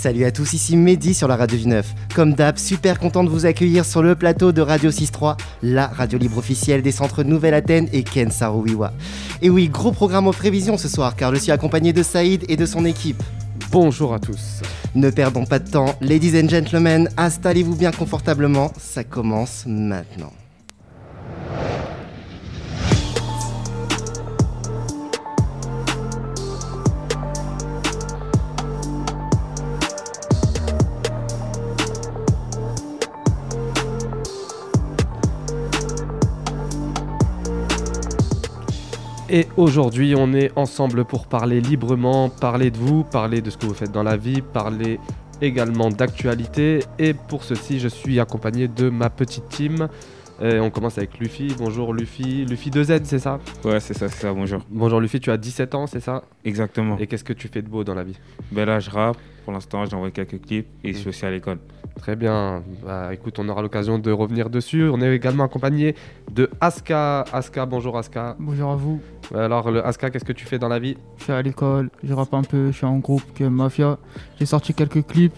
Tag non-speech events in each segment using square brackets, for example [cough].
Salut à tous, ici Mehdi sur la radio du 9. Comme d'hab, super content de vous accueillir sur le plateau de Radio 6.3, la radio libre officielle des centres Nouvelle-Athènes et Ken Sarouiwa. Et oui, gros programme aux prévisions ce soir, car je suis accompagné de Saïd et de son équipe. Bonjour à tous. Ne perdons pas de temps, ladies and gentlemen, installez-vous bien confortablement, ça commence maintenant. Et aujourd'hui, on est ensemble pour parler librement, parler de vous, parler de ce que vous faites dans la vie, parler également d'actualité. Et pour ceci, je suis accompagné de ma petite team. Et on commence avec Luffy. Bonjour Luffy. Luffy 2Z, c'est ça? Ouais, c'est ça, c'est ça, bonjour. Bonjour Luffy, tu as 17 ans, c'est ça? Exactement. Et qu'est-ce que tu fais de beau dans la vie? Ben là, je rappe. Pour l'instant, j'envoie quelques clips et je suis aussi à l'école. Très bien. Bah, écoute, on aura l'occasion de revenir dessus. On est également accompagné de Aska. Aska, bonjour Aska. Bonjour à vous. Alors, le Aska, qu'est-ce que tu fais dans la vie? Je suis à l'école, je rappe un peu, je suis en groupe que Mafia. J'ai sorti quelques clips,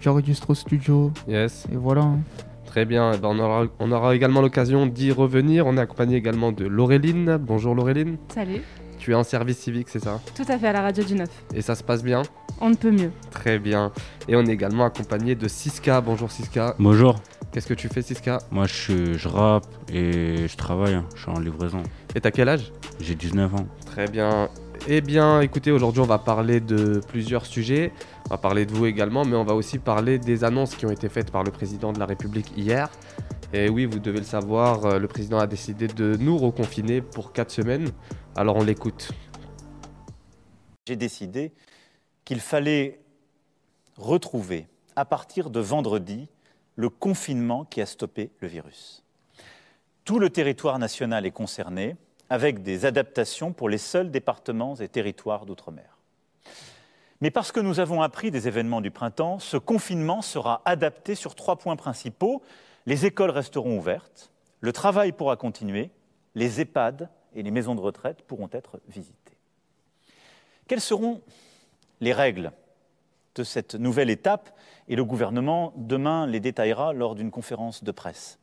j'enregistre au studio. Yes. Et voilà. hein. Très bien. Eh ben, on, aura, on aura également l'occasion d'y revenir. On est accompagné également de Laureline. Bonjour Laureline. Salut, Tu es en service civique, c'est ça? Tout à fait à la radio du 9. Et ça se passe bien? On ne peut mieux. Très bien. Et on est également accompagné de Siska. Bonjour Siska. Bonjour, Qu'est-ce que tu fais Siska? Moi je, je rappe et je travaille, hein. je suis en livraison. Et t'as quel âge? J'ai 19 ans. Très bien. Eh bien, écoutez, aujourd'hui, on va parler de plusieurs sujets. On va parler de vous également, mais on va aussi parler des annonces qui ont été faites par le président de la République hier. Et oui, vous devez le savoir, euh, le président a décidé de nous reconfiner pour 4 semaines. Alors, on l'écoute. j'ai décidé qu'il fallait retrouver, à partir de vendredi, le confinement qui a stoppé le virus. Tout le territoire national est concerné, avec des adaptations pour les seuls départements et territoires d'outre-mer. Mais parce que nous avons appris des événements du printemps, ce confinement sera adapté sur trois points principaux. Les écoles resteront ouvertes, le travail pourra continuer, les EHPAD et les maisons de retraite pourront être visitées. Quelles seront les règles de cette nouvelle étape Et le gouvernement, demain, les détaillera lors d'une conférence de presse.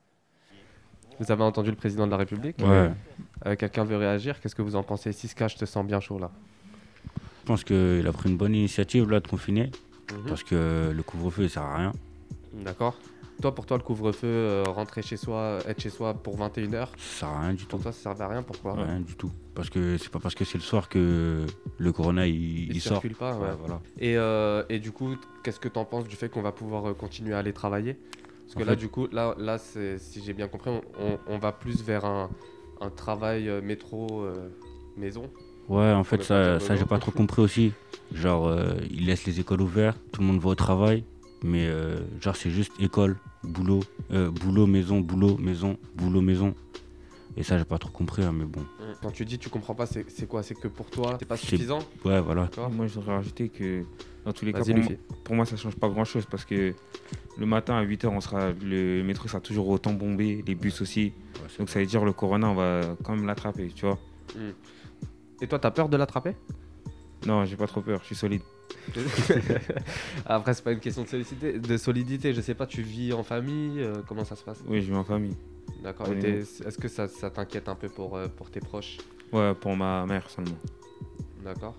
Vous avez entendu le président de la République Ouais. Euh, Quelqu'un veut réagir? Qu'est-ce que vous en pensez? Siska, je te sens bien chaud là. Je pense qu'il a pris une bonne initiative là de confiner Mhm. parce que le couvre-feu il sert à rien. D'accord. Toi, pour toi, le couvre-feu, euh, rentrer chez soi, être chez soi pour 21h, Ça sert à rien du tout. pour toi, ça servait à rien Pourquoi? Rien du tout. Parce que c'est pas parce que c'est le soir que le corona il, Il il sort. circule pas, ouais. Voilà. Et, euh, et du coup, qu'est-ce que tu en penses du fait qu'on va pouvoir euh, continuer à aller travailler? Parce que En là, fait- du coup, là, là c'est- si j'ai bien compris, on, on- on va plus vers un, un travail euh, métro euh, maison. Ouais, en va fait pas ça, dire ça j'ai pas trop compris aussi. Genre euh, ils laissent les écoles ouvertes, tout le monde va au travail, mais euh, genre c'est juste école, boulot, euh, boulot, maison, boulot, maison, boulot, maison. Et ça j'ai pas trop compris, hein, mais bon. Quand tu dis tu comprends pas, c'est quoi? C'est que pour toi, c'est pas suffisant? Ouais, voilà. Moi, je voudrais rajouter que dans tous les cas, pour, moi- Luffy. pour moi, ça change pas grand chose parce que le matin à 8h, on sera, le métro sera toujours autant bombé, les bus aussi. Ouais, Donc, ça veut dire le corona, on va quand même l'attraper, tu vois. Et toi, t'as peur de l'attraper? Non, j'ai pas trop peur, je suis solide. [laughs] Après, c'est pas une question de solidité, de solidité. Je sais pas, tu vis en famille euh, Comment ça se passe? Oui, je vis en famille. D'accord. Oui, Est-ce que ça, ça t'inquiète un peu pour, euh, pour tes proches? Ouais, pour ma mère seulement. D'accord.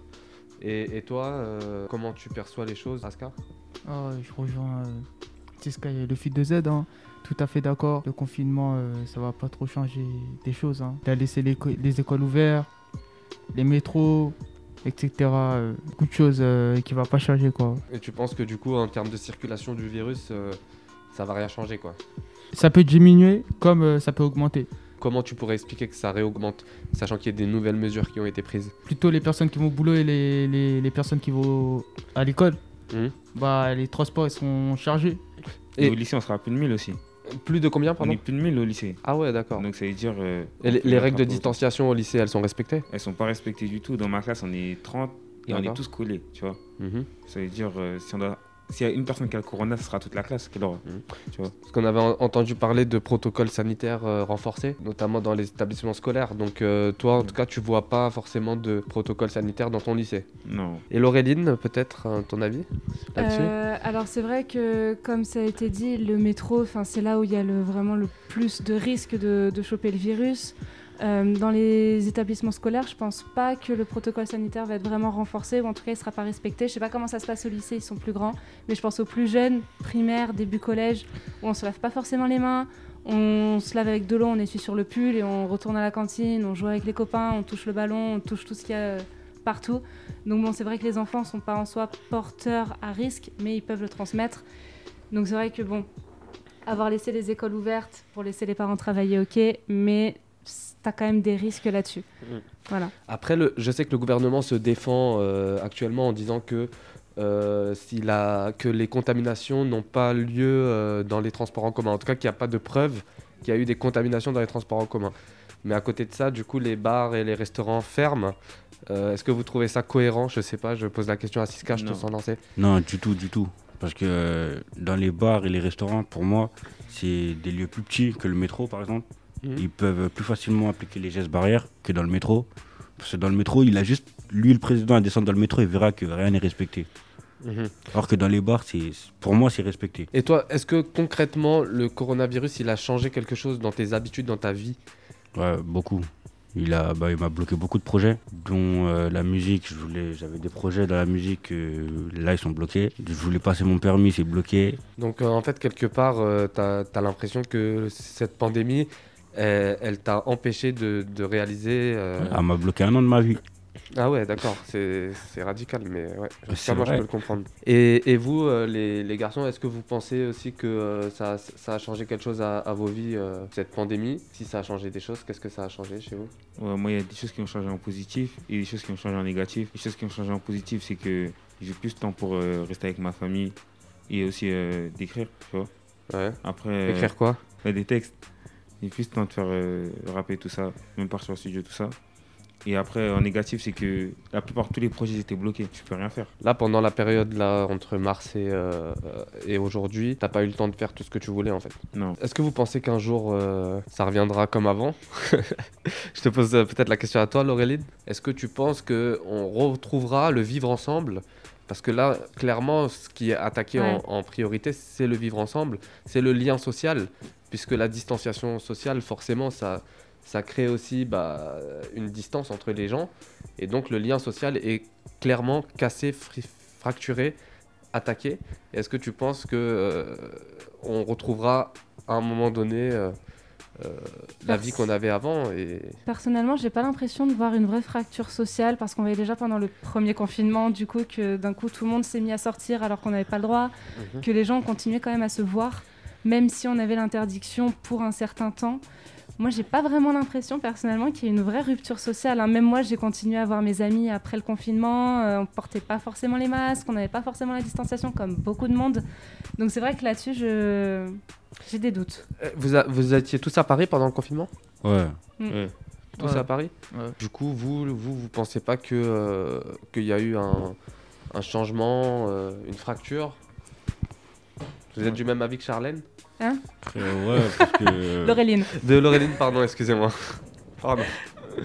Et, et toi, euh, comment tu perçois les choses, Aska? Ah, je rejoins euh, Tiska et le fil de Z. hein. Tout à fait d'accord. Le confinement, euh, ça va pas trop changer des choses. hein. Il a laissé les, les écoles ouvertes, les métros, etc. euh, beaucoup de choses euh, qui va pas changer quoi. Et tu penses que du coup, en termes de circulation du virus, euh, ça va rien changer quoi? Ça peut diminuer comme euh, ça peut augmenter. Comment tu pourrais expliquer que ça réaugmente, sachant qu'il y a des nouvelles mesures qui ont été prises? Plutôt les personnes qui vont au boulot et les, les- les personnes qui vont à l'école. Mhm. Bah, les transports ils sont chargés. Et, Et- au lycée, on sera à plus de 1000 aussi. Plus de combien, On pardon est plus de 1000 au lycée. Ah ouais, d'accord. Donc, ça veut dire. euh, Et les, on règles de distanciation au lycée, elles sont respectées Elles sont pas respectées du tout. Dans ma classe, on est 30 et on est tous collés, tu vois. Mhm. Ça veut dire, euh, si, on doit, s'il y a une personne qui a le corona, ce sera toute la classe. Quelle horreur. Parce qu'on avait en- entendu parler de protocoles sanitaires euh, renforcés, notamment dans les établissements scolaires. Donc euh, toi, en tout cas, tu vois pas forcément de protocole sanitaire dans ton lycée. Non. Et Laureline, peut-être, hein, ton avis là-dessus? Euh, alors c'est vrai que comme ça a été dit, le métro, enfin c'est là où il y a le, vraiment le plus de risques de, de choper le virus. Euh, dans les établissements scolaires, je pense pas que le protocole sanitaire va être vraiment renforcé ou en tout cas il sera pas respecté. Je sais pas comment ça se passe au lycée, ils sont plus grands, mais je pense aux plus jeunes, primaire, début collège, où on se lave pas forcément les mains, on se lave avec de l'eau, on essuie sur le pull et on retourne à la cantine, on joue avec les copains, on touche le ballon, on touche tout ce qu'il y a euh, partout. Donc bon, c'est vrai que les enfants sont pas en soi porteurs à risque, mais ils peuvent le transmettre. Donc c'est vrai que bon, avoir laissé les écoles ouvertes pour laisser les parents travailler, ok, mais t'as quand même des risques là-dessus. Mhm. Voilà. Après, le, je sais que le gouvernement se défend euh, actuellement en disant que, euh, que les contaminations n'ont pas lieu euh, dans les transports en commun. En tout cas, qu'il n'y a pas de preuve qu'il y a eu des contaminations dans les transports en commun. Mais à côté de ça, du coup, les bars et les restaurants ferment. Euh, Est-ce que vous trouvez ça cohérent? Je sais pas, je pose la question à Siska, je te sens lancer. Non, du tout, du tout. Parce que euh, dans les bars et les restaurants, pour moi, c'est des lieux plus petits que le métro, par exemple. Mhm. Ils peuvent plus facilement appliquer les gestes barrières que dans le métro. Parce que dans le métro, il a juste, lui, le président, à descendre dans le métro, il verra que rien n'est respecté. Mhm. Alors que dans les bars, pour moi, c'est respecté. Et toi, est-ce que concrètement, le coronavirus, il a changé quelque chose dans tes habitudes, dans ta vie? Ouais, beaucoup. Il a, bah, il m'a bloqué beaucoup de projets, dont euh, la musique. Je voulais, j'avais des projets dans la musique, euh, là ils sont bloqués. Je voulais passer mon permis, c'est bloqué. Donc euh, en fait, quelque part, euh, t'as as, l'impression que cette pandémie, elle, elle t'a empêché de, de réaliser... euh, Elle m'a bloqué un an de ma vie. Ah ouais, d'accord, c'est radical, mais ouais, C'est moi je peux le comprendre. Et, et vous, euh, les, les garçons, est-ce que vous pensez aussi que euh, ça, ça a changé quelque chose à, à vos vies, euh, cette pandémie? Si ça a changé des choses, qu'est-ce que ça a changé chez vous? Ouais, moi, il y a des choses qui ont changé en positif et des choses qui ont changé en négatif. Les choses qui ont changé en positif, c'est que j'ai plus de temps pour euh, rester avec ma famille et aussi euh, d'écrire, tu vois. Ouais. Après, euh, Écrire quoi? ouais, des textes. Plus de temps de faire euh, rapper tout ça, même partir au studio, tout ça. Et après, en négatif, c'est que la plupart tous les projets étaient bloqués. Tu peux rien faire. Là, pendant la période là entre mars et, euh, et aujourd'hui, t'as pas eu le temps de faire tout ce que tu voulais en fait. Non. Est-ce que vous pensez qu'un jour euh, ça reviendra comme avant [laughs] Je te pose euh, peut-être la question à toi, Laureline. Est-ce que tu penses que on retrouvera le vivre ensemble Parce que là, clairement, ce qui est attaqué en- Ouais. en, priorité, c'est le vivre ensemble, c'est le lien social, puisque la distanciation sociale, forcément, ça, ça crée aussi bah, une distance entre les gens, et donc le lien social est clairement cassé, fracturé, attaqué. Est-ce que tu penses que euh, on retrouvera à un moment donné euh, euh, la vie qu'on avait avant et... Personnellement, j'ai pas l'impression de voir une vraie fracture sociale parce qu'on voyait déjà pendant le premier confinement, du coup, que d'un coup tout le monde s'est mis à sortir alors qu'on n'avait pas le droit, que les gens continuaient quand même à se voir, même si on avait l'interdiction pour un certain temps. Moi, j'ai pas vraiment l'impression personnellement qu'il y ait une vraie rupture sociale. hein. Même moi, j'ai continué à voir mes amis après le confinement. euh, on portait pas forcément les masques, on n'avait pas forcément la distanciation comme beaucoup de monde. Donc c'est vrai que là-dessus, je j'ai des doutes. Euh, Vous, a- vous étiez tous à Paris pendant le confinement? Ouais. Ouais. Tous Ouais. à Paris? Ouais. Du coup, vous, vous, vous pensez pas que euh, qu'il y a eu un, un changement, euh, une fracture? Vous êtes du même avis que Charlène? Euh, ouais, parce que, [laughs] Laureline. De Laureline, pardon, excusez-moi. Pardon.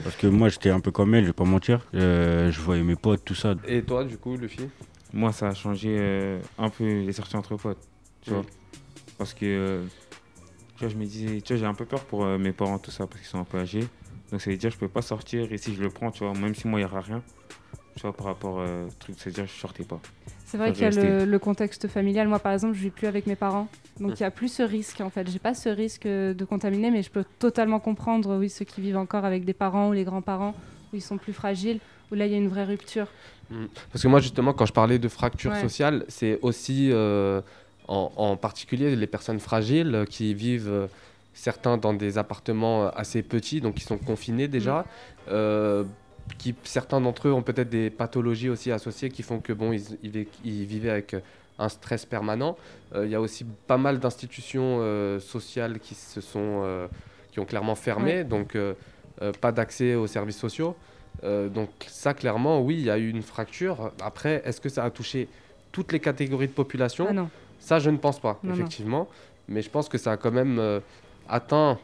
parce que moi j'étais un peu comme elle, je vais pas mentir. Euh, je voyais mes potes, tout ça. Et toi, du coup, Luffy? Moi, ça a changé euh, un peu les sorties entre potes, tu vois. Parce que, euh, tu vois, je me disais, tu vois, j'ai un peu peur pour euh, mes parents, tout ça, parce qu'ils sont un peu âgés. Donc, ça veut dire, je peux pas sortir, et si je le prends, tu vois, même si moi, il n'y aura rien, tu vois, par rapport au truc, c'est-à-dire, je sortais pas. C'est vrai qu'il y a le, le contexte familial. Moi, par exemple, je vis plus avec mes parents. Donc, Mm. il y a plus ce risque, en fait. J'ai pas ce risque euh, de contaminer, mais je peux totalement comprendre, oui, ceux qui vivent encore avec des parents ou les grands-parents, où ils sont plus fragiles, où là, il y a une vraie rupture. Parce que moi, justement, quand je parlais de fracture Ouais. sociale, c'est aussi euh, en, en particulier les personnes fragiles euh, qui vivent, euh, certains dans des appartements euh, assez petits, donc qui sont confinés déjà. Euh, qui, certains d'entre eux ont peut-être des pathologies aussi associées qui font que bon, ils, ils vi- ils vivaient avec euh, un stress permanent. Euh, Il y a aussi pas mal d'institutions euh, sociales qui se sont, euh, qui ont clairement fermé, donc pas d'accès aux services sociaux. Donc ça, clairement, oui, il y a eu une fracture. Après, est-ce que ça a touché toutes les catégories de population? Ah non. Ça, je ne pense pas, Non, non. effectivement. Mais je pense que ça a quand même atteint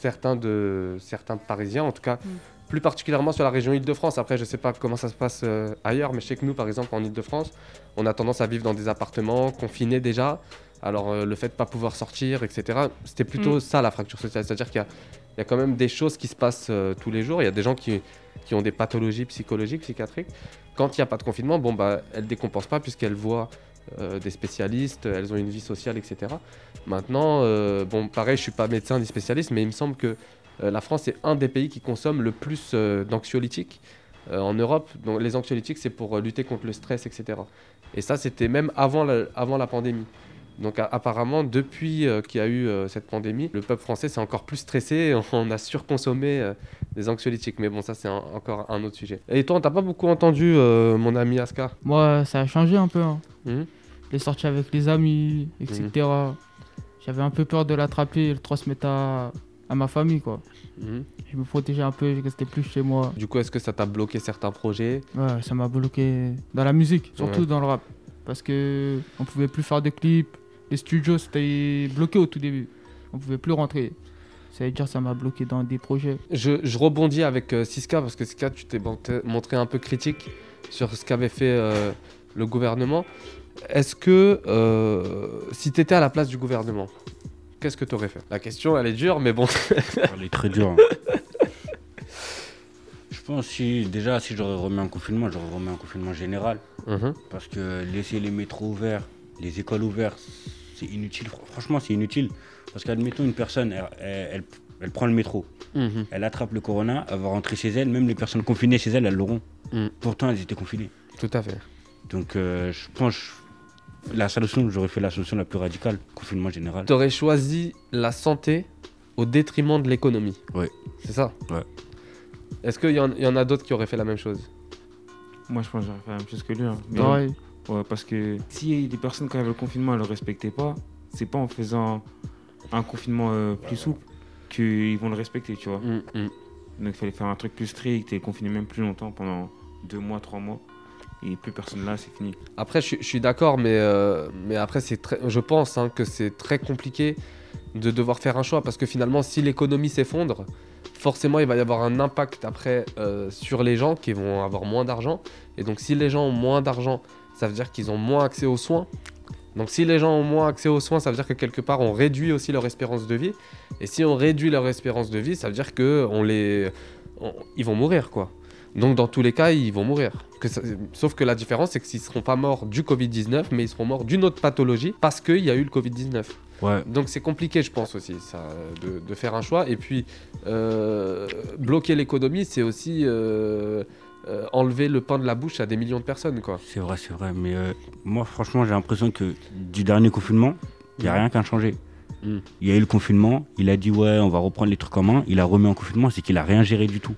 certains, de, certains Parisiens, en tout cas, Mm. Plus particulièrement sur la région Île-de-France. Après, je ne sais pas comment ça se passe euh, ailleurs, mais je sais que nous, par exemple, en Île-de-France, on a tendance à vivre dans des appartements confinés déjà. Alors, euh, le fait de ne pas pouvoir sortir, etc., c'était plutôt Mm. ça la fracture sociale. C'est-à-dire qu'il y y a quand même des choses qui se passent euh, tous les jours. Il y a des gens qui, qui ont des pathologies psychologiques, psychiatriques. Quand il n'y a pas de confinement, bon, bah, elles ne décompensent pas puisqu'elles voient euh, des spécialistes, elles ont une vie sociale, etc. Maintenant, euh, bon, pareil, je suis pas médecin ni spécialiste, mais il me semble que la France est un des pays qui consomme le plus euh, d'anxiolytiques euh, en Europe. Donc, les anxiolytiques, c'est pour euh, lutter contre le stress, etc. Et ça, c'était même avant la, avant la pandémie. Donc apparemment, depuis euh, qu'il y a eu euh, cette pandémie, le peuple français s'est encore plus stressé. [laughs] On a surconsommé euh, des anxiolytiques. Mais bon, ça, c'est encore un autre sujet. Et toi, on t'a pas beaucoup entendu, euh, mon ami Aska? Moi, ça a changé un peu. hein. Mhm. Les sorties avec les amis, etc. J'avais un peu peur de l'attraper le transmettre à, à ma famille, quoi. Mhm. Je me protégeais un peu, je restais plus chez moi. Du coup, est-ce que ça t'a bloqué certains projets? Ouais, ça m'a bloqué dans la musique, surtout Ouais. dans le rap. Parce que on pouvait plus faire de clips, les studios c'était bloqué au tout début. On pouvait plus rentrer. Ça veut dire ça m'a bloqué dans des projets. Je, je rebondis avec euh, Siska parce que Siska, tu t'es montré, montré un peu critique sur ce qu'avait fait euh, le gouvernement. Est-ce que euh, si tu étais à la place du gouvernement, qu'est-ce que tu aurais fait? La question, elle est dure, mais bon. [laughs] Elle est très dure. hein. Je pense si déjà si j'aurais remis un confinement, j'aurais remis un confinement général. Mhm. Parce que laisser les métros ouverts, les écoles ouvertes, c'est inutile. Fr- Franchement, c'est inutile. Parce qu'admettons, une personne, elle, elle- elle- elle prend le métro, Mhm. elle attrape le corona, elle va rentrer chez elle, même les personnes confinées chez elle, elles l'auront. Mm. Pourtant, elles étaient confinées. Tout à fait. Donc, euh, je pense, la solution, j'aurais fait la solution la plus radicale, confinement général. Tu aurais choisi la santé au détriment de l'économie. Ouais. C'est ça Ouais. Est-ce qu'il y, en- il y en a d'autres qui auraient fait la même chose? Moi, je pense que j'aurais fait la même chose que lui. hein. Mais- Pareil. Ouais, parce que si des personnes, quand il y avait le confinement, elles ne le respectaient pas, c'est pas en faisant un confinement euh, plus souple qu'ils vont le respecter, tu vois. Mm, mm. Donc il fallait faire un truc plus strict et confiner même plus longtemps, pendant deux mois, trois mois. Plus personne là, c'est fini. Après, je, suis- d'accord, mais, euh, mais après, c'est très, je pense hein, que c'est très compliqué de devoir faire un choix parce que finalement, si l'économie s'effondre, forcément, il va y avoir un impact après euh, sur les gens qui vont avoir moins d'argent. Et donc, si les gens ont moins d'argent, ça veut dire qu'ils ont moins accès aux soins. Donc, si les gens ont moins accès aux soins, ça veut dire que quelque part, on réduit aussi leur espérance de vie. Et si on réduit leur espérance de vie, ça veut dire que les, ils vont mourir, quoi. Donc, dans tous les cas, ils vont mourir. Que ça- Sauf que la différence, c'est qu'ils ne seront pas morts du Covid-19, mais ils seront morts d'une autre pathologie parce qu'il y a eu le Covid-19. Ouais, Donc c'est compliqué, je pense aussi, ça, de, de faire un choix. Et puis, euh, bloquer l'économie, c'est aussi euh, euh, enlever le pain de la bouche à des millions de personnes, quoi. c'est vrai, c'est vrai. Mais moi, franchement, j'ai l'impression que du dernier confinement, il n'y a rien qui a changé. Mm. Il y a eu le confinement, il a dit ouais, on va reprendre les trucs en main. Il a remis en confinement, c'est qu'il a rien géré du tout.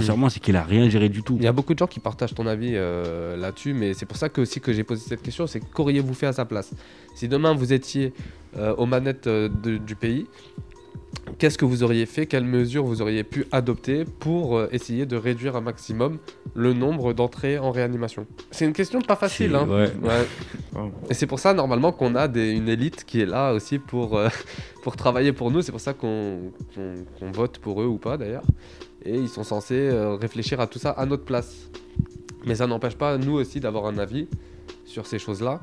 Sincèrement, c'est qu'il a rien géré du tout. Il y a beaucoup de gens qui partagent ton avis euh, là-dessus, mais c'est pour ça que, aussi que j'ai posé cette question, c'est qu'auriez-vous fait à sa place? Si demain vous étiez euh, aux manettes euh, de- du pays, qu'est-ce que vous auriez fait? Quelles mesures vous auriez pu adopter pour euh, essayer de réduire un maximum le nombre d'entrées en réanimation? C'est une question pas facile, hein ouais. Ouais. [laughs] Ouais. Et c'est pour ça normalement qu'on a des- une élite qui est là aussi pour, euh, [laughs] pour travailler pour nous. C'est pour ça qu'on vote pour eux ou pas d'ailleurs. Et ils sont censés euh, réfléchir à tout ça à notre place. Mais ça n'empêche pas nous aussi d'avoir un avis sur ces choses-là.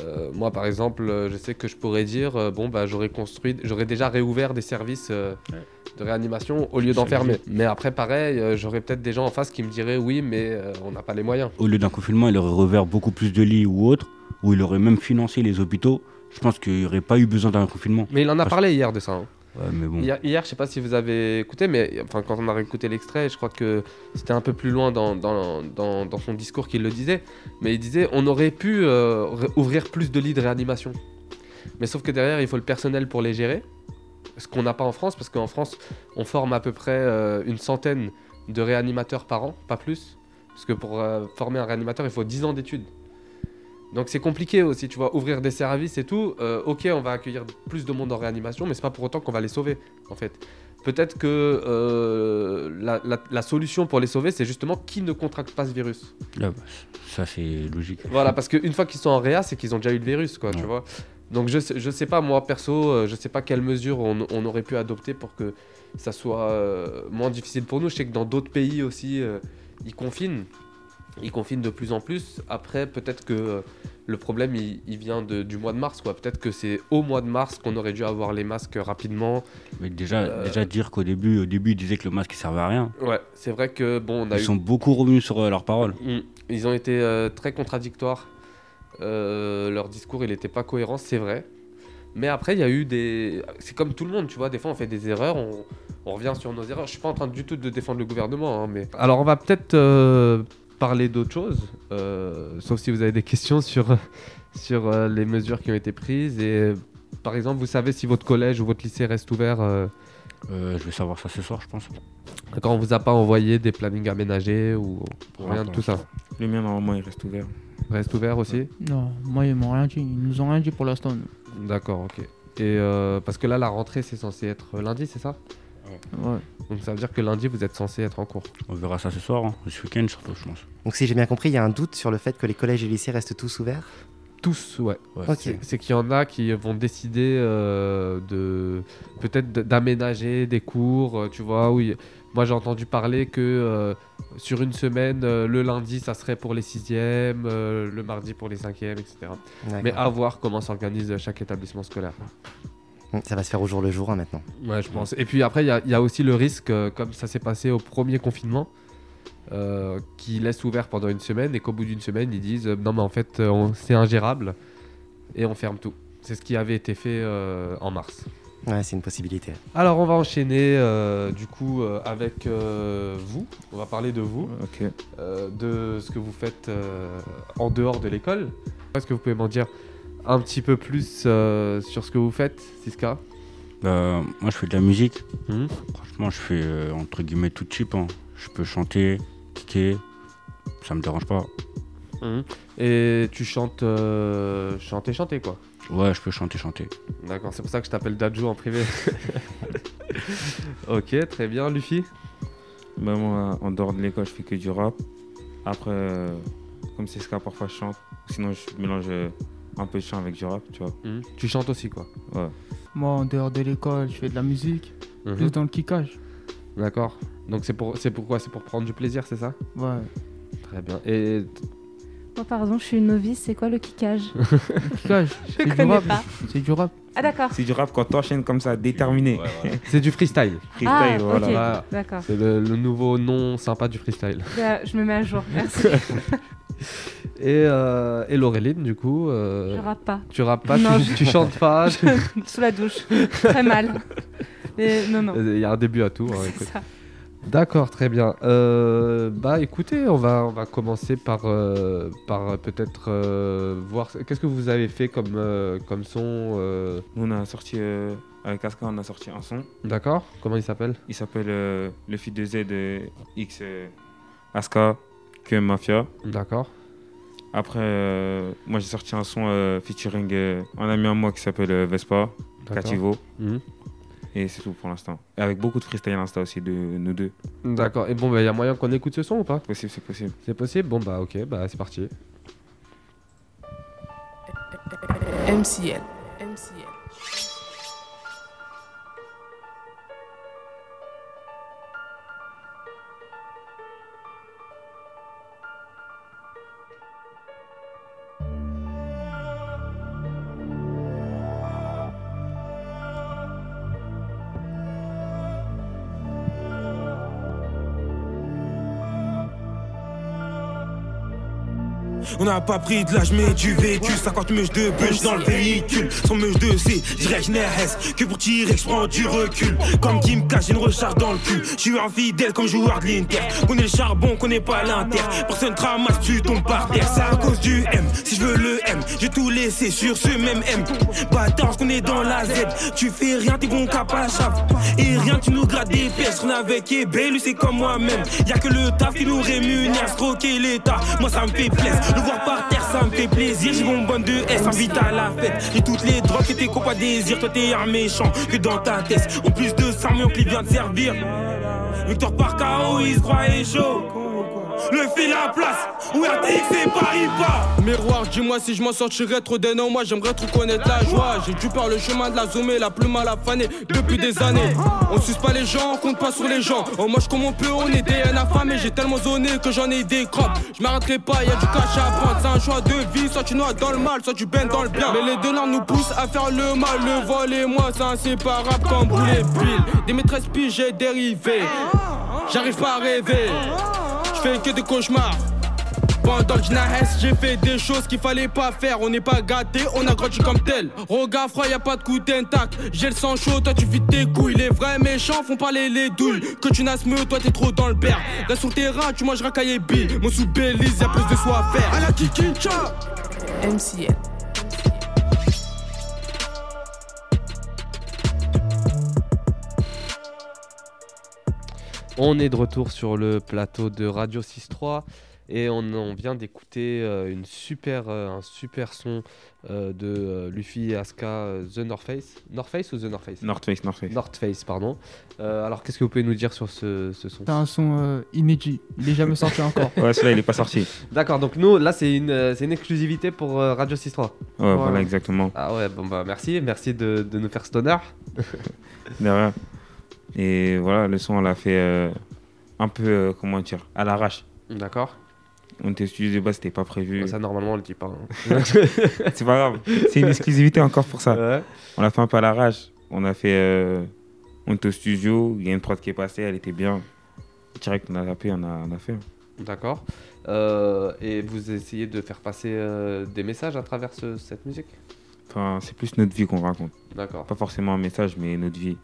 Euh, moi par exemple, euh, je sais que je pourrais dire euh, bon bah j'aurais construit, j'aurais déjà réouvert des services euh, Ouais. de réanimation au lieu d'enfermer. Mais après pareil, euh, j'aurais peut-être des gens en face qui me diraient oui mais euh, on n'a pas les moyens. Au lieu d'un confinement, il aurait rouvert beaucoup plus de lits ou autre, ou il aurait même financé les hôpitaux. Je pense qu'il n'y aurait pas eu besoin d'un confinement. Mais il en a Parce- parlé hier de ça. hein. Hier, hier, je sais pas si vous avez écouté, mais quand on a réécouté l'extrait, je crois que c'était un peu plus loin dans, son discours qu'il le disait. Mais il disait on aurait pu euh, ouvrir plus de lits de réanimation. Mais sauf que derrière, il faut le personnel pour les gérer. Ce qu'on n'a pas en France, parce qu'en France, on forme à peu près euh, une centaine de réanimateurs par an, pas plus. Parce que pour euh, former un réanimateur, il faut 10 ans d'études. Donc c'est compliqué aussi, tu vois, ouvrir des services et tout. euh, ok, on va accueillir plus de monde en réanimation, mais c'est pas pour autant qu'on va les sauver, en fait. peut-être que euh, la, la- la solution pour les sauver, c'est justement qu'ils ne contractent pas ce virus. Là, bah, ça, c'est logique. Voilà, parce qu'une fois qu'ils sont en réa, c'est qu'ils ont déjà eu le virus, quoi, tu vois. Donc je sais, je sais pas, moi perso, euh, je sais pas quelles mesures on, on aurait pu adopter pour que ça soit euh, moins difficile pour nous. Je sais que dans d'autres pays aussi, ils confinent. Ils confinent de plus en plus. Après, peut-être que euh, le problème, il, il vient de- du mois de mars, quoi. Peut-être que c'est au mois de mars qu'on aurait dû avoir les masques rapidement. Mais déjà, Euh, déjà dire qu'au début, au début, ils disaient que le masque ne servait à rien. Ouais, c'est vrai que bon, on a Ils eu sont beaucoup revenus sur euh, leurs paroles. Mm. Ils ont été euh, très contradictoires. Euh, leur discours, il n'était pas cohérent, c'est vrai. Mais après, il y a eu des. C'est comme tout le monde, tu vois. Des fois, on fait des erreurs, on, on revient sur nos erreurs. Je suis pas en train du tout de défendre le gouvernement, hein, mais. Alors, on va peut-être euh, parler d'autre chose, euh, sauf si vous avez des questions sur [laughs] sur euh, les mesures qui ont été prises. Et par exemple, vous savez si votre collège ou votre lycée reste ouvert. euh, Euh, je vais savoir ça ce soir, je pense. quand on vous a pas envoyé des plannings aménagés ou rien de tout ça. Le mien, normalement, il reste ouvert. Reste ouvert aussi? Non, moi, ils m'ont rien dit. Ils nous ont rien dit pour l'instant. D'accord, ok. Et euh, parce que là, la rentrée, c'est censé être lundi, c'est ça? Ouais. Donc ça veut dire que lundi, vous êtes censé être en cours. On verra ça ce soir, hein. ce week-end surtout, je pense. Donc si j'ai bien compris, il y a un doute sur le fait que les collèges et lycées restent tous ouverts? Tous, ouais. C'est- qu'il y en a qui vont décider euh, de peut-être d'aménager des cours, euh, tu vois. Oui. Moi, j'ai entendu parler que euh, sur une semaine, euh, le lundi, ça serait pour les sixièmes, euh, le mardi pour les cinquièmes, etc. Mais à voir comment s'organise chaque établissement scolaire. Mm, Ça va se faire au jour le jour hein, maintenant. Ouais, je pense. Et puis après, il y a- il y, a aussi le risque, euh, comme ça s'est passé au premier confinement, euh, qui laisse ouvert pendant une semaine et qu'au bout d'une semaine, ils disent euh, non, mais en fait, euh, c'est ingérable et on ferme tout. C'est ce qui avait été fait euh, en mars. Ouais, c'est une possibilité. Alors, on va enchaîner euh, du coup euh, avec euh, vous. On va parler de vous, Ok. euh, de ce que vous faites euh, en dehors de l'école. Est-ce que vous pouvez m'en dire un petit peu plus euh, sur ce que vous faites, Siska? Euh, moi, je fais de la musique. Mhm. Franchement, je fais euh, entre guillemets tout type. hein. Je peux chanter, kicker, ça me dérange pas. Et tu chantes, euh, chanter, chanter quoi? Ouais, je peux chanter, chanter. D'accord, c'est pour ça que je t'appelle Dadju en privé. [laughs] ok, très bien, Luffy? Bah, moi, en dehors de l'école, je fais que du rap. Après, euh, comme c'est ce cas, parfois je chante. Sinon, je mélange euh, un peu de chant avec du rap, tu vois. Mhm. Tu chantes aussi quoi. Ouais. Moi, en dehors de l'école, je fais de la musique. Mhm. Plus dans le kickage. D'accord. Donc c'est pour, c'est pourquoi C'est pour prendre du plaisir, c'est ça? Ouais. Très bien. Et Moi, pardon, je suis une novice. C'est quoi le kickage [laughs] Kickage, Je c'est du connais rap. pas. C'est du rap. Ah, d'accord. C'est du rap quand t'enchaînes comme ça, déterminé. c'est du freestyle. [laughs] Freestyle, Ah, voilà. D'accord. C'est le, le nouveau nom sympa du freestyle. Là, [laughs] je me mets à jour. Merci. Et, euh, et Laureline, du coup, euh, Je rappe pas. tu rappes pas, Non, tu, je- tu chantes pas. Sous la douche. Très mal. Non, non. Il y a un début à tout. hein, C'est écoute. ça. D'accord, très bien. Euh, bah écoutez, on va, on va commencer par, euh, par peut-être euh, voir qu'est-ce que vous avez fait comme, comme son. Nous, on a sorti, avec Aska, on a sorti un son. D'accord Comment il s'appelle? Il s'appelle Le Fit de Z de X Aska, que Mafia. D'accord. Après, moi, j'ai sorti un son featuring un ami à moi qui s'appelle Vespa. Cativo. Mhm. Et c'est tout pour l'instant. Et avec beaucoup de freestyle Insta aussi de nous deux. D'accord. Et bon, il y a moyen qu'on écoute ce son ou pas Possible, c'est possible. C'est possible Bon, bah ok, bah c'est parti. MCL. On n'a pas pris de l'âge mais du véhicule 50 mèches de bûche dans le véhicule. Son mèche de C, j'irai je Que pour tirer je prends du recul. Comme cache j'ai une recharge dans le cul. Je suis infidèle comme joueur de l'Inter. Connais le charbon, connais pas l'Inter. Personne te ramasse, tu tombes par terre. C'est à cause du M, si je veux le M. J'ai tout laissé sur ce même M. Bâtard, qu'on est dans la Z. Tu fais rien, t'es bon cap à Et rien, tu nous grattes des pièces On avec Ebé, lui c'est comme moi-même. Y'a que le taf qui nous rémunère. Stroquer l'état, moi ça me fait plaisir voir par terre, ça me fait plaisir. J'ai mon bonne de S, invite à la fête. J'ai toutes les drogues que tes copains désirent. Toi, t'es un méchant que dans ta tête. En plus de ça, mon qui vient de servir. Victor par KO, il se croyait chaud. Le fil à la place, où RTX c'est Paris pas? Miroir, dis-moi si je m'en sortirais trop des noms. Moi j'aimerais trop connaître la joie. J'ai dû par le chemin de la zoomée, la plume à la fanée depuis des années. On suce pas les gens, on compte pas sur les gens. On mange comme on peut, on est des affamés. J'ai tellement zoné que j'en ai des crottes. Je m'arrêterai pas, y a du cash à prendre. C'est un choix de vie, soit tu noies dans le mal, soit tu baignes dans le bien. Mais les deux langues nous poussent à faire le mal. Le vol et moi, c'est inséparable comme boulet pile. Des maîtresses piges, j'ai dérivé. J'arrive pas à rêver. Je fais que des cauchemars. Pendant le Jnahès, j'ai fait des choses qu'il fallait pas faire. On n'est pas gâté, on a grandi comme tel. Regard froid, y a pas de coup d'intact. J'ai le sang chaud, toi tu vides tes couilles. Les vrais méchants font parler les douilles. Que tu nasses mieux, toi t'es trop dans le père. Reste sur le terrain, tu mangeras cahier billes. Mon sous Belize, y'a plus de soi à faire. À la Kikincha! MCL. On est de retour sur le plateau de Radio 6.3 et on, on vient d'écouter euh, une super, euh, un super son euh, de euh, Luffy et Asuka The North Face. North Face ou The North Face? North Face, North Face. North Face, pardon. Euh, alors qu'est-ce que vous pouvez nous dire sur ce, ce son? C'est un son euh, inédit. Il est jamais sorti encore. [laughs] Ouais, celui-là, il est pas sorti. D'accord, donc nous, là, c'est une, euh, c'est une exclusivité pour euh, Radio 6.3. Ouais, voilà, exactement. Ah ouais, bon bah merci, merci de, de nous faire cet honneur. De rien. Et voilà, le son, on l'a fait euh, un peu, euh, comment dire, à l'arrache. D'accord. On était au studio de base, c'était pas prévu. Ça, normalement, on le dit pas. hein. [laughs] c'est pas grave. C'est une exclusivité encore pour ça. Ouais. On l'a fait un peu à l'arrache. On a fait. euh, on était au studio, il y a une prod qui est passée, elle était bien. Direct, on a tapé, on a, on a fait. D'accord. Et vous essayez de faire passer des messages à travers ce- cette musique? Enfin, c'est plus notre vie qu'on raconte. D'accord. Pas forcément un message, mais notre vie.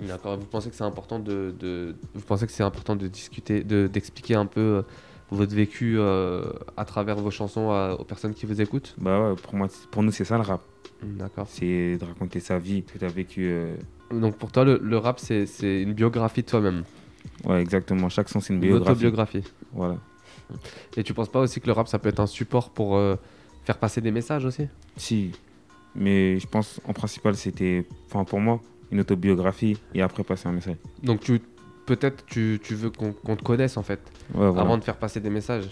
D'accord. Vous pensez que c'est important de, de- vous pensez que c'est important de discuter, de d'expliquer un peu euh, votre vécu euh, à travers vos chansons à- aux personnes qui vous écoutent? Bah ouais, pour, moi, pour nous, c'est ça le rap. D'accord. C'est de raconter sa vie, ce que tu as vécu. euh, Donc pour toi, le, le rap, c'est c'est une biographie de toi-même? Ouais, exactement. Chaque son, c'est une Une biographie. autobiographie. Voilà. Et tu penses pas aussi que le rap, ça peut être un support pour euh, faire passer des messages aussi? Si. Mais je pense, en principal, c'était, enfin, pour moi, une autobiographie et après passer un message. Donc tu peut-être tu, tu veux qu'on qu'on te connaisse en fait Ouais, voilà. avant de faire passer des messages.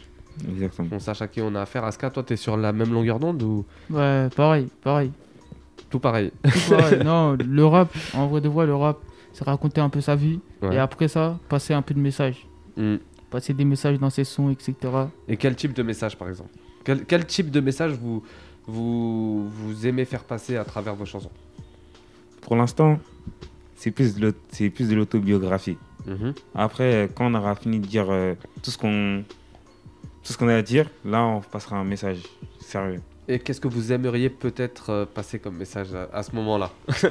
Exactement. On sache à qui on a affaire. Aska, toi, t'es sur la même longueur d'onde ou? Ouais, pareil, pareil. tout pareil Tout pareil. non, le rap, en vrai de vrai, le rap, c'est raconter un peu sa vie. Ouais. Et après ça, passer un peu de messages. Hmm. Passer des messages dans ses sons, etc. Et quel type de message, par exemple? Quel, quel type de message vous, vous, vous aimez faire passer à travers vos chansons? Pour l'instant, c'est plus, de l'autobiographie. Mhm. Après, quand on aura fini de dire euh, tout ce qu'on tout ce qu'on a à dire, là, on passera un message sérieux. Et qu'est-ce que vous aimeriez peut-être euh, passer comme message à, à ce moment-là? [laughs]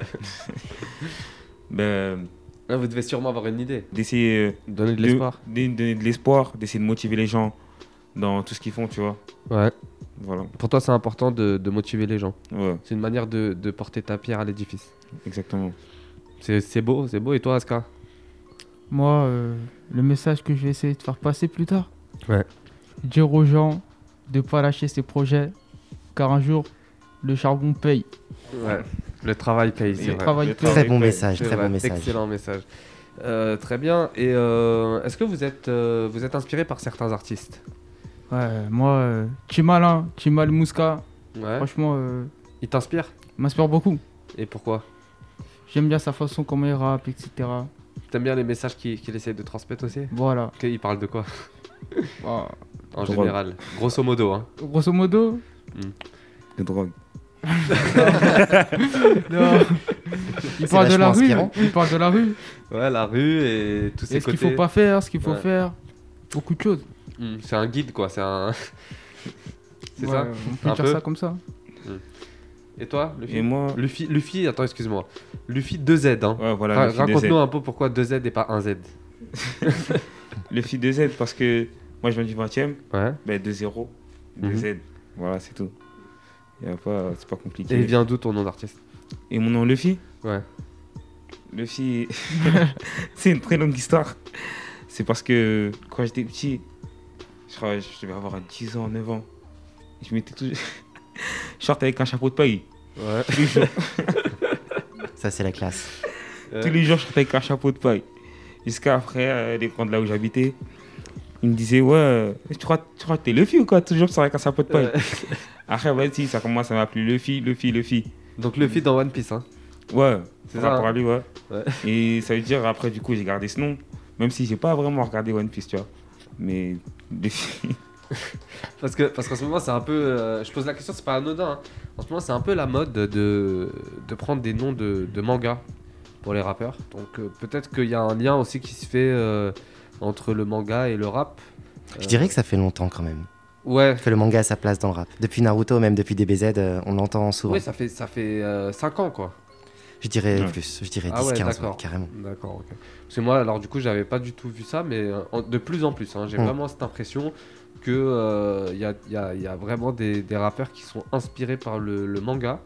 Ben, Là, Vous devez sûrement avoir une idée. d'essayer euh, Donner de l'espoir. de donner de l'espoir, d'essayer de motiver les gens dans tout ce qu'ils font, tu vois. Ouais. Voilà. Pour toi, c'est important de, de motiver les gens. Ouais, C'est une manière de, de porter ta pierre à l'édifice. Exactement. C'est c'est beau, c'est beau. Et toi, Aska? Moi, euh, le message que je vais essayer de faire passer plus tard. Ouais. Dire aux gens de pas lâcher ses projets, car un jour, le charbon paye. Ouais. Le travail paye, c'est Le vrai. travail Le paye. Très bon message, très vrai, bon message. Excellent message. Euh, très bien. Et euh, est-ce que vous êtes, euh, vous êtes inspiré par certains artistes? Ouais, moi, euh, Chimal, hein, Chimal Mouska, Ouais. franchement, euh, Il t'inspire? m'inspire beaucoup. Et pourquoi? J'aime bien sa façon, comment il rappe, etc. T'aimes bien les messages qu'il essaie de transmettre aussi? Voilà. Il parle de quoi? [laughs] Ah, En Drogue. général. Grosso modo. Hein. grosso modo, De drogue. [laughs] non. il parle de la rue. inspirant. Il parle de la rue. Ouais, la rue et tous ces Et ce qu'il faut pas faire, ce qu'il faut Ouais. faire. Beaucoup de choses. Hmm, c'est un guide quoi. C'est un. [laughs] c'est Ouais, ça On peut Un dire peu ça comme ça. Et toi, Luffy Et moi, Luffy, Luffy, attends, excuse-moi. Luffy 2Z. Hein. ouais, voilà, Ra-. Raconte-nous un peu pourquoi 2Z et pas 1Z. Le fil de Z, parce que moi, je viens du 20 e Ouais. ben 2-0, Mhm. 2Z. Voilà, c'est tout. Pas, c'est pas compliqué. Et il vient d'où ton nom d'artiste Et mon nom, Luffy Ouais. Luffy, [laughs] c'est une très longue histoire. C'est parce que quand j'étais petit, je crois que je devais avoir 10 ans, 9 ans. je mettais toujours. [laughs] je sortais avec un chapeau de paille. Ouais. Tous les jours, [laughs] Ça, c'est la classe. tous les jours, je sortais avec un chapeau de paille. Jusqu'à après, euh, les grands de là où j'habitais, ils me disaient Ouais, euh, tu crois, tu crois que t'es Luffy ou quoi? Toujours sur avec un chapeau de paille. Ouais. [laughs] Après, ouais, si, ça commence à m'appeler Luffy, Luffy, Luffy. Donc le feed dans One Piece, hein. Ouais, C'est ça, rapport hein. lui, ouais. Ouais. Et ça veut dire, après, du coup, j'ai gardé ce nom. Même si j'ai pas vraiment regardé One Piece, tu vois. Mais [laughs] Luffy. [laughs] Parce que parce qu'en ce moment c'est un peu. euh, je pose la question, c'est pas anodin. hein. En ce moment c'est un peu la mode de, de prendre des noms de, de mangas pour les rappeurs. Donc euh, peut-être qu'il y a un lien aussi qui se fait euh, entre le manga et le rap. Je dirais que ça fait longtemps quand même. Ouais. Que le manga a sa place dans le rap. Depuis Naruto, même depuis DBZ, euh, on l'entend souvent. Oui, ça fait ça fait 5 ans quoi. Je dirais Ouais. plus, je dirais 10-15, Ah ouais, ouais, d'accord. carrément. D'accord, ok. Parce que moi, alors du coup, j'avais pas du tout vu ça, mais euh, en- de plus en plus, hein, j'ai Mm. vraiment cette impression que euh, il y, a, y a- y a vraiment des, des rappeurs qui sont inspirés par le, le manga,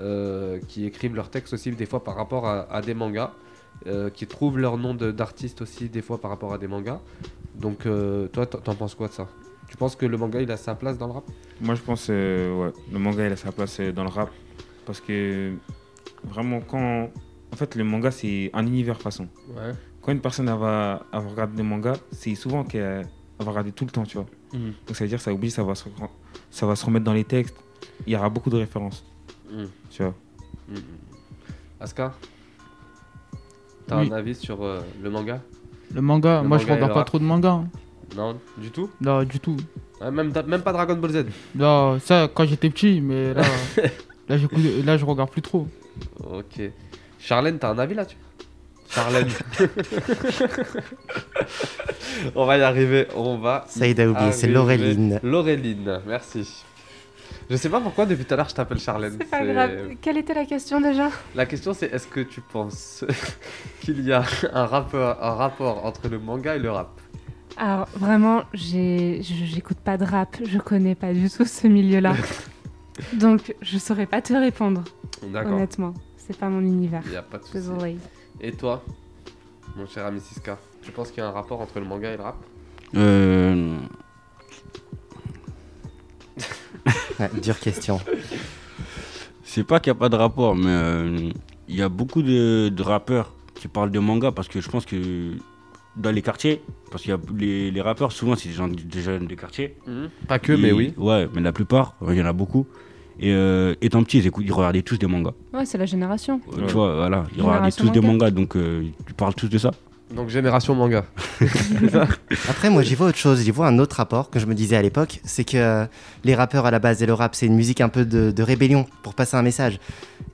euh, qui écrivent leurs textes aussi des fois par rapport à, à des mangas, euh, qui trouvent leur nom d'artiste aussi des fois par rapport à des mangas. Donc, euh, toi, t'en penses quoi de ça? Tu penses que le manga il a sa place dans le rap? Moi, je pense, euh, ouais, le manga, il a sa place dans le rap. Parce que vraiment, quand. En fait, le manga, c'est un univers façon. Ouais. Quand une personne elle va, va regarder des mangas, c'est souvent qu'elle elle va regarder tout le temps, tu vois. Mhm. Donc, ça veut dire ça oblige, ça va, se, ça va se remettre dans les textes. Il y aura beaucoup de références, Mm. tu vois. Mm. Aska T'as Oui. un avis sur euh, le manga? Le manga, Le moi je manga et regarde pas rap. trop de manga. hein. Non, du tout? Non, du tout. Ah, même, même pas Dragon Ball Z Non, ça quand j'étais petit, mais là, [laughs] là, là je regarde plus trop. Ok. Charlène, t'as un avis là-dessus Charlène. [laughs] [laughs] on va y arriver, on va. y Saïd a oublié, c'est. Laureline. Laureline, merci. Je sais pas pourquoi depuis tout à l'heure je t'appelle Charlène. C'est pas grave. Quelle était la question déjà? La question c'est est-ce que tu penses [laughs] qu'il y a un rapport, un rapport entre le manga et le rap? Alors vraiment, j'écoute pas de rap, je connais pas du tout ce milieu-là. [laughs] Donc je saurais pas te répondre, D'accord. honnêtement. C'est pas mon univers. Il y a pas de souci. Et toi, mon cher ami Siska, tu penses qu'il y a un rapport entre le manga et le rap Euh, [laughs] Ouais, dure question. c'est pas qu'il n'y a pas de rapport, mais euh, il y a beaucoup de, de rappeurs qui parlent de manga parce que je pense que dans les quartiers, parce qu'il y a les, les rappeurs, souvent c'est des, gens, des jeunes des quartiers. Pas que, mais oui. Ouais, mais la plupart, il y en a beaucoup. Et euh, étant petit, ils, écoutent, ils regardaient tous des mangas. Ouais, c'est la génération. Euh, Ouais. Tu vois, voilà, ils regardaient tous des manga. mangas, donc euh, ils parlent tous de ça. Donc génération manga. [laughs] Après, moi, j'y vois autre chose. J'y vois un autre rapport que je me disais à l'époque. C'est que euh, les rappeurs, à la base, et le rap, c'est une musique un peu de, de rébellion pour passer un message.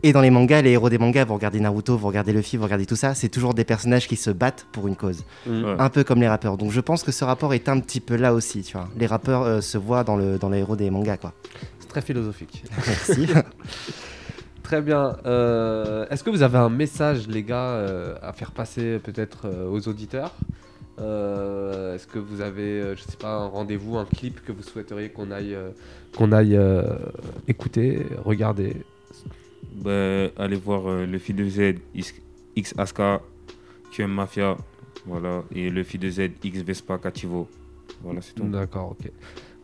Et dans les mangas, les héros des mangas, vous regardez Naruto, vous regardez Luffy, vous regardez tout ça, c'est toujours des personnages qui se battent pour une cause. Ouais. Un peu comme les rappeurs. Donc je pense que ce rapport est un petit peu là aussi, tu vois. Les rappeurs euh, se voient dans, le, dans les héros des mangas, quoi. C'est très philosophique. Merci. [laughs] Très bien. Euh, Est-ce que vous avez un message, les gars, euh, à faire passer peut-être euh, aux auditeurs Est-ce que vous avez, je sais pas, un rendez-vous, un clip que vous souhaiteriez qu'on aille, qu'on aille écouter, regarder Bah, allez voir le fil de Z, X Aska, QM Mafia, voilà, et le fil de Z, X Vespa Cativo. Voilà, c'est tout. D'accord, ok.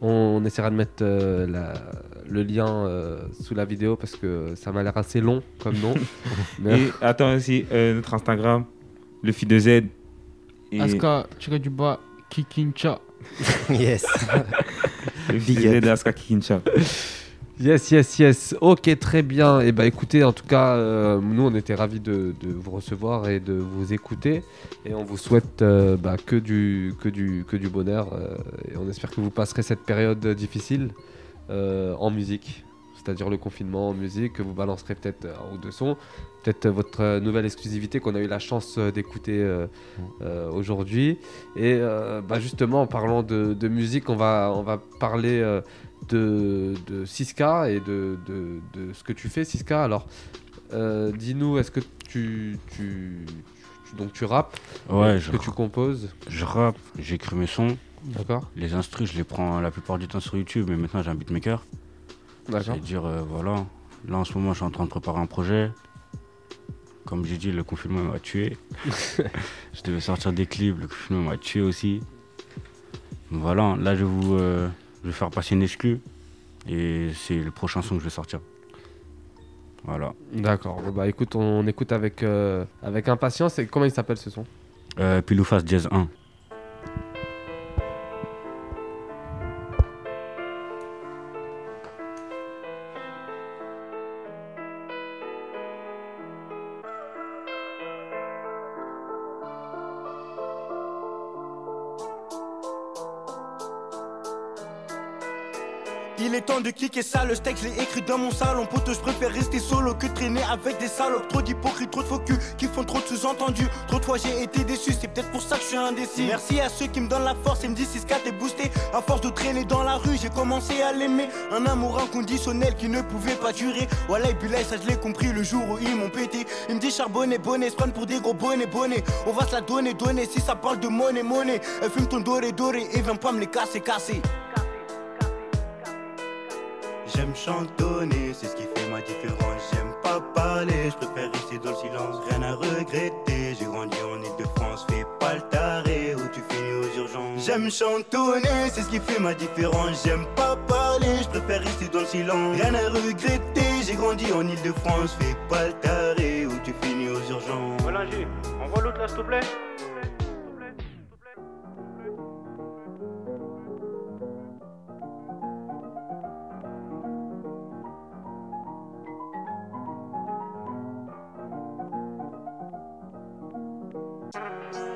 On, on essaiera de mettre euh, la- le lien euh, sous la vidéo parce que ça m'a l'air assez long comme nom. [laughs] Mais- Et attends aussi, euh, notre Instagram, le fil de Z. Et Aska, tiré du bas, Kikincha. [laughs] yes. [laughs] le fil de. Z, Aska Kikincha. Yes, yes, yes. Ok, très bien. Et bah écoutez, en tout cas, euh, nous on était ravis de, vous recevoir et de vous écouter. Et on vous souhaite euh, bah, que, du, que, du, que du bonheur. euh, et on espère que vous passerez cette période difficile en musique. C'est-à-dire le confinement en musique, que vous balancerez peut-être un ou deux sons. Peut-être votre nouvelle exclusivité qu'on a eu la chance d'écouter aujourd'hui. Et bah, justement, en parlant de, de musique, on va, on va parler de, de Siska et de, de, de ce que tu fais, Siska. Alors, euh, dis-nous, est-ce que tu, tu, tu- donc tu rappes Ouais, Est-ce je, que tu composes je rappe, j'écris mes sons. D'accord Les instrus, je les prends la plupart du temps sur YouTube, mais maintenant j'ai un beatmaker. D'accord. C'est-à-dire, euh, voilà. Là, en ce moment, je suis en train de préparer un projet. Comme j'ai dit, le confinement m'a tué. [laughs] je devais sortir des clips, le confinement m'a tué aussi. Voilà, là, je vous euh, je vais faire passer une exclue Et c'est le prochain son que je vais sortir. Voilà. D'accord. Bah écoute, on écoute avec, euh, avec impatience. Et comment il s'appelle ce son? Euh, Pile ou face Jazz 1. Il est ça, le je l'ai écrit dans mon salon. Pote, je préfère rester solo que traîner avec des salopes. Trop d'hypocrites, trop de faux qui font trop de sous-entendus. Trop de fois j'ai été déçu, c'est peut-être pour ça que je suis indécis. Merci à ceux qui me donnent la force et me disent 6 4 est boosté. À force de traîner dans la rue, j'ai commencé à l'aimer. Un amour inconditionnel qui ne pouvait pas durer. Voilà, et puis ça je l'ai compris le jour où ils m'ont pété. Ils me disent charbonné, bonnet, se prennent pour des gros bonnets, bonnets. On va se la donner, donner si ça parle de monnaie, monnaie. Elle fume ton doré, doré et viens pas me les casser, casser. J'aime chantonner, c'est ce qui fait ma différence. J'aime pas parler, je préfère rester dans le silence. Rien à regretter, j'ai grandi en Ile-de-France. Fais pas le taré où tu finis aux urgences. J'aime chantonner, c'est ce qui fait ma différence. J'aime pas parler, je préfère rester dans le silence. Rien à regretter, j'ai grandi en Ile-de-France. Fais pas le taré où tu finis aux urgences. Voilà, envoie l'autre là, s'il te plaît. Thank you.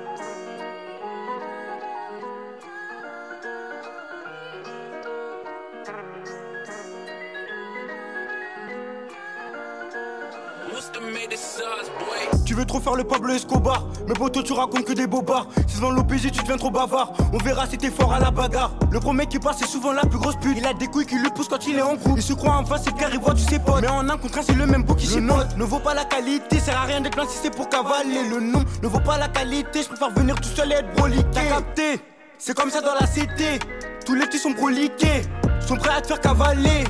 Tu veux trop faire le Pablo Escobar? Mais poteau tu racontes que des bobards. Si dans l'OPG tu deviens trop bavard. On verra si t'es fort à la bagarre. Le premier qui passe c'est souvent la plus grosse pute. Il a des couilles qui lui poussent quand il est en groupe. Il se croit en face car il voit tous ses potes. Mais en un contre un c'est le même beau qui chipote Ne vaut pas la qualité Sert à rien d'être là si c'est pour cavaler. Le nom ne vaut pas la qualité Je préfère venir tout seul et être broliqué. T'as capté. C'est comme ça dans la cité. Tous les petits sont broliqués. Sont prêts à te faire cavaler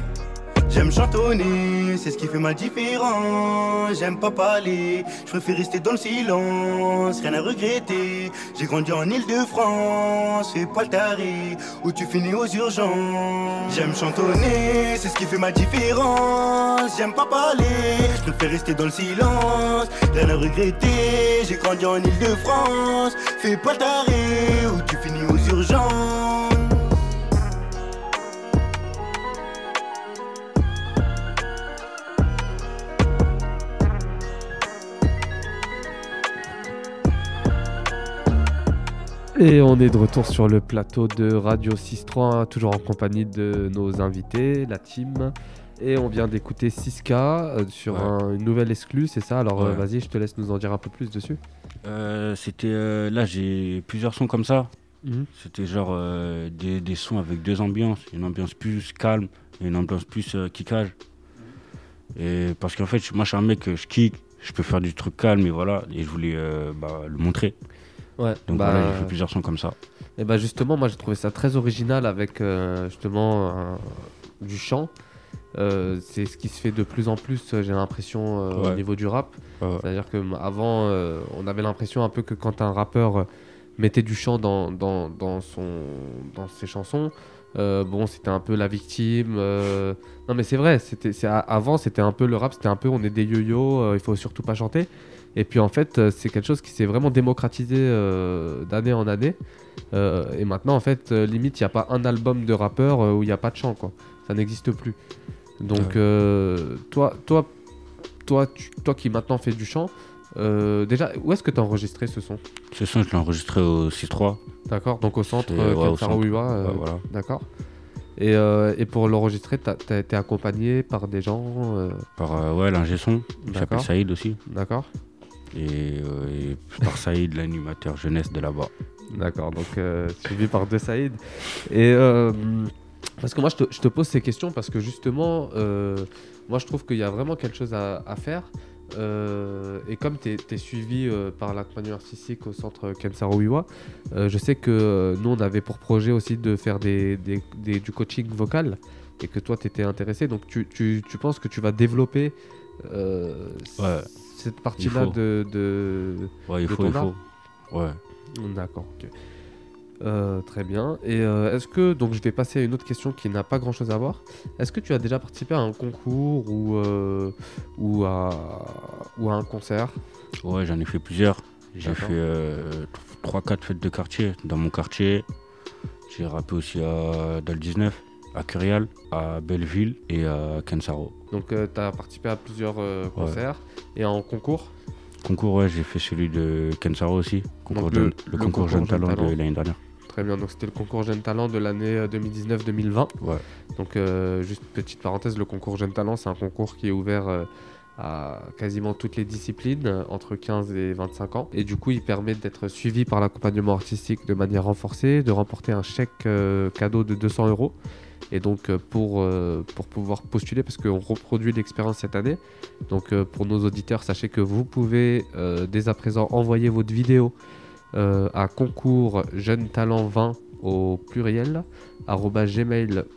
J'aime chantonner, c'est ce qui fait ma différence. J'aime pas parler, je préfère rester dans le silence, rien à regretter. J'ai grandi en Ile-de-France, fais pas le taré, où tu finis aux urgences. J'aime chantonner, c'est ce qui fait ma différence. J'aime pas parler, je préfère rester dans le silence, rien à regretter. J'ai grandi en Ile-de-France, fais pas le taré, où tu finis aux urgences. Et on est de retour sur le plateau de Radio 6.3, toujours en compagnie de nos invités, la team. Et on vient d'écouter 6K euh, sur Ouais. un- une nouvelle exclue, c'est ça? Alors euh, Ouais. vas-y, je te laisse nous en dire un peu plus dessus. Euh, C'était euh, là, j'ai plusieurs sons comme ça. Mhm. C'était genre euh, des, des sons avec deux ambiances. Une ambiance plus calme et une ambiance plus kickage. Et parce qu'en fait, moi, je suis un mec, je kick, je peux faire du truc calme et voilà. Et je voulais bah, le montrer. Ouais, Donc bah, voilà, j'ai fait plusieurs sons comme ça. Et bah justement, moi j'ai trouvé ça très original avec euh, justement un- du chant. Euh, c'est ce qui se fait de plus en plus, euh, j'ai l'impression, euh, au niveau du rap. Ouais. C'est-à-dire qu'avant, on avait l'impression un peu que quand un rappeur mettait du chant dans, dans, dans son, dans ses chansons, euh, bon, c'était un peu la victime. euh, Non, mais c'est vrai, c'était, avant, c'était un peu le rap, c'était un peu on est des yo-yo, euh, il faut surtout pas chanter. Et puis en fait, euh, c'est quelque chose qui s'est vraiment démocratisé euh, d'année en année. Euh, et maintenant, en fait, limite, il n'y a pas un album de rappeur où il n'y a pas de chant, quoi. Ça n'existe plus. Donc, euh, toi, toi, toi, tu- toi qui maintenant fais du chant, déjà, où est-ce que tu as enregistré ce son? Ce son, je l'ai enregistré au 6-3. D'accord, donc au centre, ouais, au centre. Voilà. D'accord. Et, euh, et pour l'enregistrer, tu as été accompagné par des gens euh, Par euh, ouais, l'ingé son, qui s'appelle. Saïd aussi. D'accord. Et, euh, par Saïd, l'animateur jeunesse de là-bas. D'accord, donc euh, suivi par deux Saïd. Et euh, parce que moi, je te, pose ces questions parce que justement, euh, moi, je trouve qu'il y a vraiment quelque chose à, faire. Euh, et comme tu es, suivi euh, par l'accompagnement artistique au centre Kensaro Wiwa, euh, je sais que euh, nous, on avait pour projet aussi de faire du coaching vocal et que toi, tu étais intéressé. Donc, tu, tu- penses que tu vas développer euh, Ouais. cette partie-là de, de, Ouais, il de faut, il art faut. Ouais. D'accord. ok. Euh, très bien. Et euh, est-ce que, donc je vais passer à une autre question qui n'a pas grand chose à voir. Est-ce que tu as déjà participé à un concours ou, euh, ou, à, ou à un concert? Ouais, j'en ai fait plusieurs. J'ai fait 3-4 fêtes de quartier dans mon quartier. J'ai rappé aussi à, dans le 19, à Curial, à Belleville et à Kensaro. Donc tu as participé à plusieurs euh, concerts et en concours? Concours, ouais, j'ai fait celui de Kensaro aussi. Concours le- le, le concours concours Jeune Talent Talent. de l'année dernière. Très bien, donc c'était le concours Jeune Talent de l'année euh, 2019-2020. Ouais. Donc euh, juste petite parenthèse, le concours Jeune Talent, c'est un concours qui est ouvert euh, à quasiment toutes les disciplines, euh, entre 15 et 25 ans. Et du coup, il permet d'être suivi par l'accompagnement artistique de manière renforcée, de remporter un chèque euh, cadeau de 200 euros. Et donc euh, pour, euh, pour pouvoir postuler, parce qu'on reproduit l'expérience cette année, donc euh, pour nos auditeurs, sachez que vous pouvez dès à présent envoyer votre vidéo à concours jeune talent 20 au pluriel gmail.com.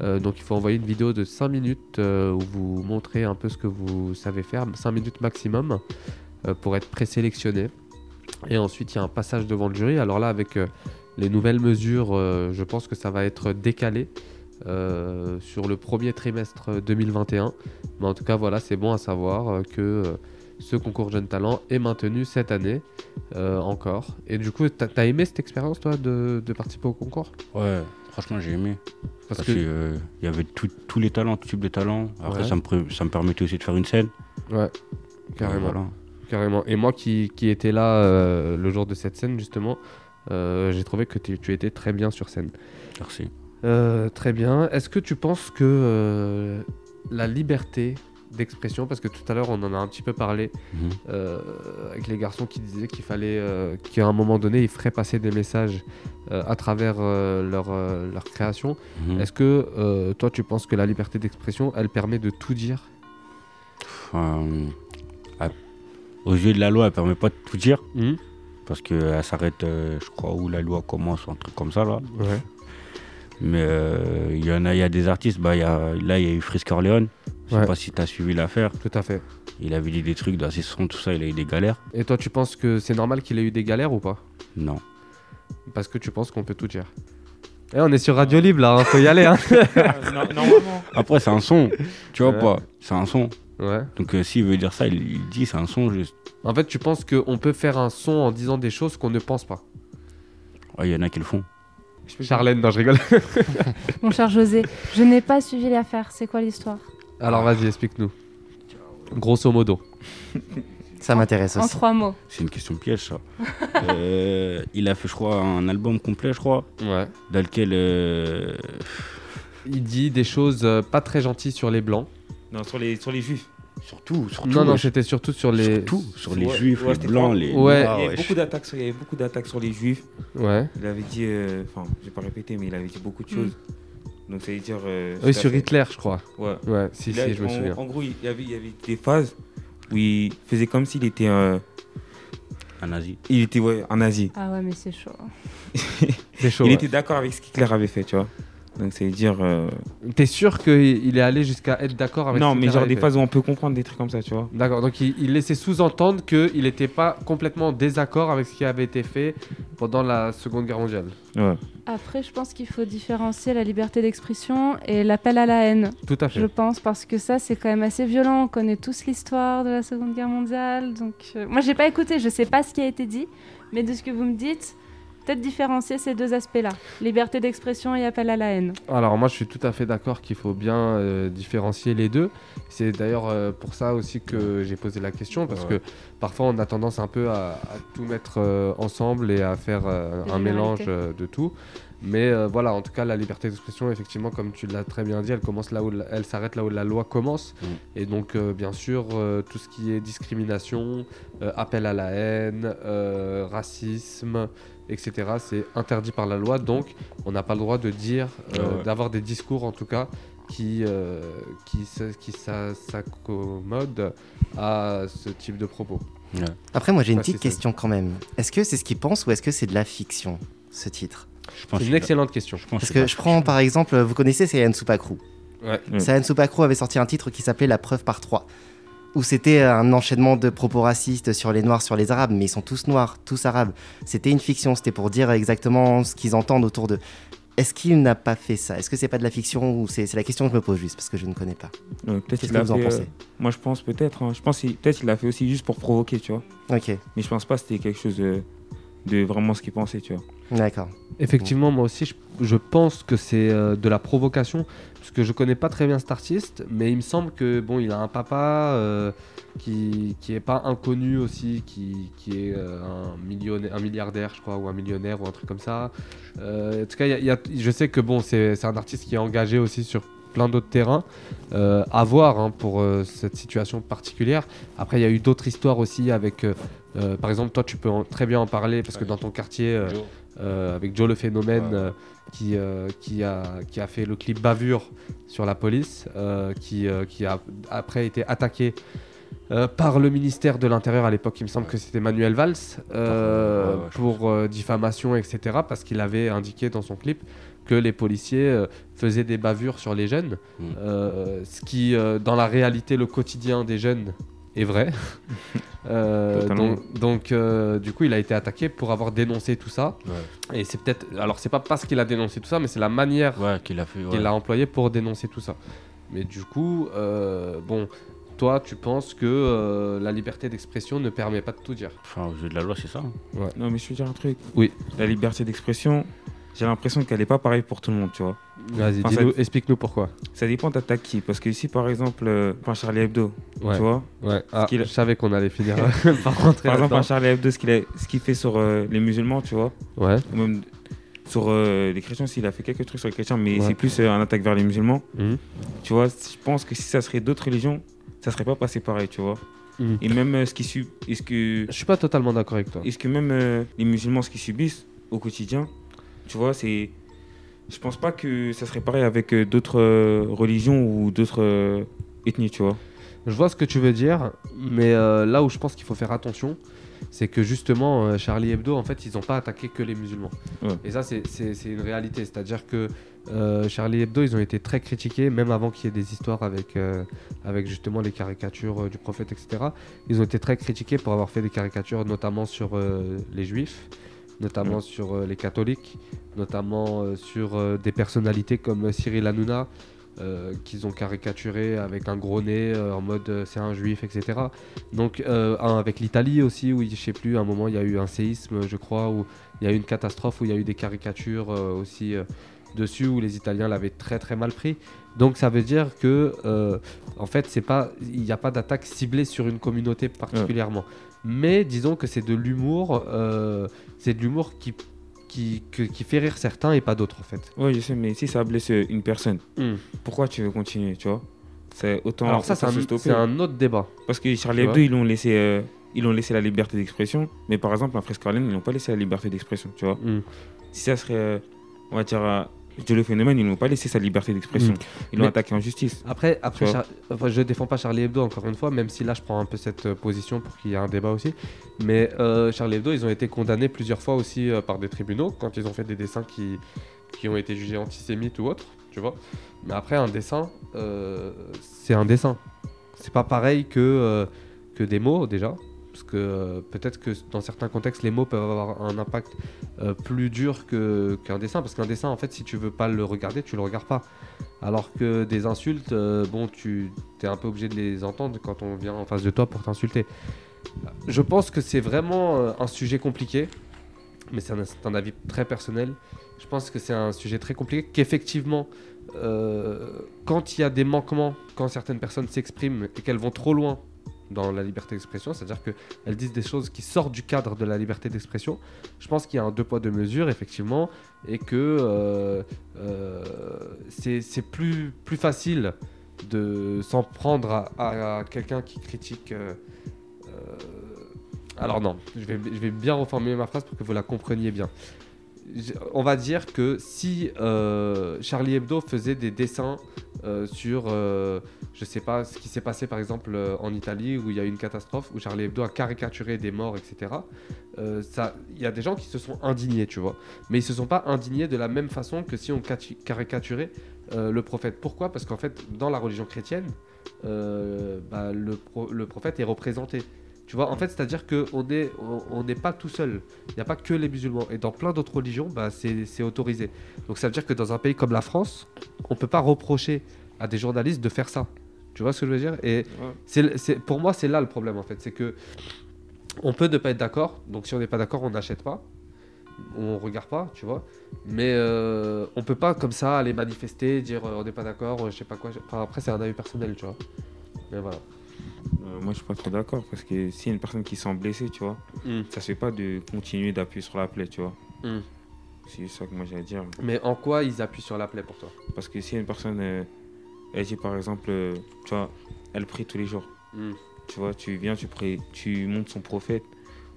Euh, donc il faut envoyer une vidéo de 5 minutes où vous montrez un peu ce que vous savez faire, 5 minutes maximum pour être présélectionné. Et ensuite il y a un passage devant le jury. Alors là avec les nouvelles mesures, euh, je pense que ça va être décalé euh, sur le premier trimestre 2021. Mais en tout cas voilà c'est bon à savoir euh, que euh, ce concours Jeune Talent est maintenu cette année encore. Et du coup, t'as as aimé cette expérience, toi, de, de participer au concours? Ouais, franchement, j'ai aimé. Parce Parce, que- que euh, il y avait tous les talents, tout type de talents. Après, Ouais. ça, me pré- ça me permettait aussi de faire une scène. Ouais, carrément. voilà. carrément. Et moi qui, qui étais là le jour de cette scène, justement, j'ai trouvé que tu tu étais très bien sur scène. Merci. Euh, très bien. Est-ce que tu penses que euh, la liberté d'expression, parce que tout à l'heure on en a un petit peu parlé Mhm. euh, avec les garçons qui disaient qu'il fallait euh, qu'à un moment donné ils feraient passer des messages euh, à travers euh, leur, euh, leur création. Mhm. Est-ce que euh, toi tu penses que la liberté d'expression elle permet de tout dire? Aux yeux de la loi, elle permet pas de tout dire. Mhm. Parce qu'elle s'arrête, euh, je crois, où la loi commence, un truc comme ça, là. Ouais. Mais euh, il y en a, il y a des artistes, bah, il y a, là, il y a eu Frisk Orleans. Je sais Ouais. pas si tu as suivi l'affaire. Tout à fait. Il avait dit des trucs dans ses sons, tout ça, il a eu des galères. Et toi tu penses que c'est normal qu'il ait eu des galères ou pas? Non. Parce que tu penses qu'on peut tout dire. Eh, on est sur Radio Libre là, hein, faut y aller. Hein. [laughs] Après, c'est un son, tu vois Ouais. pas C'est un son. Ouais. Donc, euh, s'il veut dire ça, il, il dit c'est un son juste. En fait, tu penses qu'on peut faire un son en disant des choses qu'on ne pense pas. Ouais, il y en a qui le font. Charlène, non, je rigole. [laughs] Mon cher José, je n'ai pas suivi l'affaire. C'est quoi l'histoire? Alors vas-y, explique-nous. Grosso modo. [laughs] Ça m'intéresse En aussi. trois mots. C'est une question piège, ça. [laughs] Euh, il a fait, je crois, un album complet, je crois. Ouais. Dans lequel. euh, Il dit des choses euh, pas très gentilles sur les blancs. Non, sur les, sur les juifs. Surtout, surtout. Non, non, ouais. c'était surtout sur les. Surtout sur les Ouais, juifs, ouais, les blancs, les. Ouais. il y avait beaucoup d'attaques sur, il y avait beaucoup d'attaques sur les juifs. Ouais. Il avait dit, euh, enfin, je vais pas répéter, mais il avait dit beaucoup de choses. Donc ça veut dire. euh, Oui, sur fait. Hitler, je crois. Ouais. Ouais, si, si, je me en- souviens. En gros, il y avait, il y avait des phases où il faisait comme s'il était un. Un nazi. Il était ouais, un nazi. Ah ouais, mais c'est chaud. [laughs] C'est chaud. il ouais. était d'accord avec ce qu'Hitler avait fait, tu vois. Donc veut dire. euh, T'es sûr qu'il est allé jusqu'à être d'accord avec Non, mais genre des phases où on peut comprendre des trucs comme ça, tu vois. D'accord, donc il, il laissait sous-entendre qu'il n'était pas complètement en désaccord avec ce qui avait été fait pendant la Seconde Guerre mondiale. Ouais. Après, je pense qu'il faut différencier la liberté d'expression et l'appel à la haine. Tout à fait. Je pense parce que ça, c'est quand même assez violent. On connaît tous l'histoire de la Seconde Guerre mondiale. Donc, euh, moi, j'ai pas écouté. Je sais pas ce qui a été dit, mais de ce que vous me dites, peut-être différencier ces deux aspects-là liberté d'expression et appel à la haine. Alors moi je suis tout à fait d'accord qu'il faut bien euh, différencier les deux. C'est d'ailleurs euh, pour ça aussi que j'ai posé la question parce Ouais. que parfois on a tendance un peu à, à tout mettre euh, ensemble et à faire euh, un mélange euh, de tout. Mais euh, voilà, en tout cas la liberté d'expression, effectivement, comme tu l'as très bien dit, elle commence là où la- elle s'arrête là où la loi commence. Mm. Et donc euh, bien sûr euh, tout ce qui est discrimination, euh, appel à la haine, euh, racisme, etc. C'est interdit par la loi, donc on n'a pas le droit de dire, euh, Ouais, ouais. d'avoir des discours en tout cas qui, euh, qui, s'accommodent à ce type de propos. Ouais. Après, moi j'ai une Ouais, petite c'est ça. question quand même. Est-ce que c'est ce qu'ils pensent ou est-ce que c'est de la fiction, ce titre? C'est une que- excellente question. je pense Parce que que je prends par exemple, vous connaissez Sayan Supakru Ouais. Mm. Sayan Supakru avait sorti un titre qui s'appelait La preuve par 3. Où c'était un enchaînement de propos racistes sur les noirs, sur les arabes, mais ils sont tous noirs, tous arabes. C'était une fiction, c'était pour dire exactement ce qu'ils entendent autour d'eux. Est-ce qu'il n'a pas fait ça? Est-ce que c'est pas de la fiction ou c'est la question que je me pose juste parce que je ne connais pas? Euh, Qu'est-ce que vous en fait, pensez? euh, Moi, je pense peut-être. hein. Je pense peut-être qu'il l'a fait aussi juste pour provoquer, tu vois. Ok, Mais je pense pas que c'était quelque chose de, de vraiment ce qu'il pensait, tu vois. d'accord. Effectivement, moi aussi, je, je pense que c'est euh, de la provocation, parce que je connais pas très bien cet artiste, mais il me semble que bon, il a un papa euh, qui qui est pas inconnu aussi, qui, qui est euh, un millionnaire, un milliardaire, je crois, ou un millionnaire ou un truc comme ça. Euh, en tout cas, il y a- il y a- je sais que bon, c'est c'est un artiste qui est engagé aussi sur plein d'autres terrains euh, à voir hein, pour euh, cette situation particulière. Après, il y a eu d'autres histoires aussi avec, euh, par exemple, toi, tu peux en- très bien en parler parce que dans ton quartier, avec Joe le phénomène, qui, qui, a, qui a fait le clip Bavure sur la police, qui, qui a après été attaqué. par le ministère de l'Intérieur à l'époque, il me semble que c'était Manuel Valls, Ouais, pour diffamation, etc., parce qu'il avait indiqué dans son clip que les policiers euh, faisaient des bavures sur les jeunes, Mm. euh, ce qui, euh, dans la réalité, le quotidien des jeunes est vrai. [laughs] Euh, donc, donc, euh, du coup, il a été attaqué pour avoir dénoncé tout ça. Ouais. Et c'est peut-être. Alors, c'est pas parce qu'il a dénoncé tout ça, mais c'est la manière Ouais, qu'il a fait. ouais. qu'il a employée pour dénoncer tout ça. Mais du coup, euh, bon, toi, tu penses que euh, la liberté d'expression ne permet pas de tout dire. Enfin, au jeu de la loi, c'est ça. hein. Non, mais je veux dire un truc. Oui. La liberté d'expression, j'ai l'impression qu'elle est pas pareille pour tout le monde, tu vois. Vas-y, Enfin, dis-nous- ça- explique-nous pourquoi. Ça dépend d'attaque qui. Parce que ici, par exemple, euh, enfin, Charlie Hebdo, Ouais. tu vois. Ouais, ah, je savais qu'on allait finir [laughs] par rentrer Par exemple, un Charlie Hebdo, ce qu'il a- ce qu'il fait sur euh, les musulmans, tu vois. Ouais. Ou même sur euh, les chrétiens, s'il a fait quelques trucs sur les chrétiens, mais Ouais. c'est plus euh, un attaque vers les musulmans. Mhm. Tu vois, je pense que si ça serait d'autres religions, ça serait pas passé pareil, tu vois. Mhm. Et même euh, ce qui sub... est-ce que Je suis pas totalement d'accord avec toi. est-ce que même euh, les musulmans ce qu'ils subissent au quotidien, tu vois, c'est je pense pas que ça serait pareil avec euh, d'autres euh, religions ou d'autres euh, ethnies, tu vois. Je vois ce que tu veux dire, mais euh, là où je pense qu'il faut faire attention, c'est que justement, euh, Charlie Hebdo, en fait, ils n'ont pas attaqué que les musulmans. Ouais. Et ça, c'est- une réalité. C'est-à-dire que euh, Charlie Hebdo, ils ont été très critiqués, même avant qu'il y ait des histoires avec, euh, avec justement les caricatures du prophète, etc. Ils ont été très critiqués pour avoir fait des caricatures, notamment sur les juifs, notamment Ouais. sur euh, les catholiques, notamment euh, sur euh, des personnalités comme Cyril Hanouna, euh, qu'ils ont caricaturé avec un gros nez euh, en mode euh, c'est un juif, etc. Donc avec l'Italie aussi, où je sais plus, à un moment il y a eu un séisme, je crois, où il y a eu une catastrophe, où il y a eu des caricatures aussi dessus, où les Italiens l'avaient très très mal pris. Donc ça veut dire que en fait c'est pas, il n'y a pas d'attaque ciblée sur une communauté particulièrement. Mais disons que c'est de l'humour, euh, c'est de l'humour qui, qui, que- qui fait rire certains et pas d'autres en fait. Ouais, je sais, mais si ça blesse une personne, Hmm. pourquoi tu veux continuer, tu vois? C'est autant. Alors ça c'est un, autre débat. Parce que Charlie Hebdo, ils l'ont laissé, euh, ils l'ont laissé la liberté d'expression, mais par exemple, un Fresque Carlin, ils n'ont pas laissé la liberté d'expression, tu vois? Hmm. Si ça serait, euh, on va dire, Joe le phénomène, ils n'ont pas laissé sa liberté d'expression. Mm. Ils l'ont attaqué en justice. Après, après. Char- enfin, je défends pas Charlie Hebdo encore une fois, même si là je prends un peu cette euh, position pour qu'il y ait un débat aussi. Mais euh, Charlie Hebdo, ils ont été condamnés plusieurs fois aussi euh, par des tribunaux quand ils ont fait des dessins qui, qui ont été jugés antisémites ou autres, tu vois. Mais après, un dessin, euh, c'est un dessin. C'est pas pareil que, que des mots déjà. Parce que euh, peut-être que dans certains contextes, les mots peuvent avoir un impact euh, plus dur qu'un dessin. Parce qu'un dessin, en fait, si tu veux pas le regarder, tu le regardes pas. Alors que des insultes, euh, bon, tu es un peu obligé de les entendre quand on vient en face de toi pour t'insulter. Je pense que c'est vraiment un sujet compliqué, mais c'est un, avis très personnel. Je pense que c'est un sujet très compliqué, qu'effectivement, quand il y a des manquements, quand certaines personnes s'expriment et qu'elles vont trop loin dans la liberté d'expression, c'est-à-dire qu'elles disent des choses qui sortent du cadre de la liberté d'expression, je pense qu'il y a un deux poids deux mesures, effectivement, et que euh, euh, c'est plus, plus facile de s'en prendre à, quelqu'un qui critique. euh, euh, alors non, je vais, je vais bien reformuler ma phrase pour que vous la compreniez bien. On va dire que si Charlie Hebdo faisait des dessins euh, sur, euh, je sais pas, ce qui s'est passé par exemple euh, en Italie où il y a eu une catastrophe, où Charlie Hebdo a caricaturé des morts, etc. Il y a des gens qui se sont indignés, tu vois. Mais ils se sont pas indignés de la même façon que si on caricaturait le prophète. Pourquoi? Parce qu'en fait, dans la religion chrétienne, bah, le prophète est représenté. Tu vois, en fait, c'est-à-dire qu'on n'est on, n'est pas tout seul. Il n'y a pas que les musulmans. Et dans plein d'autres religions, bah, c'est autorisé. Donc ça veut dire que dans un pays comme la France, on peut pas reprocher à des journalistes de faire ça. Tu vois ce que je veux dire? Et c'est- pour moi, c'est là le problème, en fait. C'est que on peut ne pas être d'accord. Donc si on n'est pas d'accord, on n'achète pas. On regarde pas, tu vois. Mais euh, on peut pas comme ça aller manifester, dire euh, on n'est pas d'accord, euh, je sais pas quoi. Enfin, après, c'est un avis personnel, tu vois. Mais voilà. Euh, moi, je suis pas trop d'accord parce que y a une personne qui se sent blessée, tu vois, Mm. ça se fait pas de continuer d'appuyer sur la plaie, tu vois. Mm. C'est ça que moi j'ai à dire. Mais en quoi ils appuient sur la plaie pour toi? Parce que si une personne, euh, elle dit par exemple, euh, tu vois, elle prie tous les jours. Mm. Tu vois, tu viens, tu pries, tu montes son prophète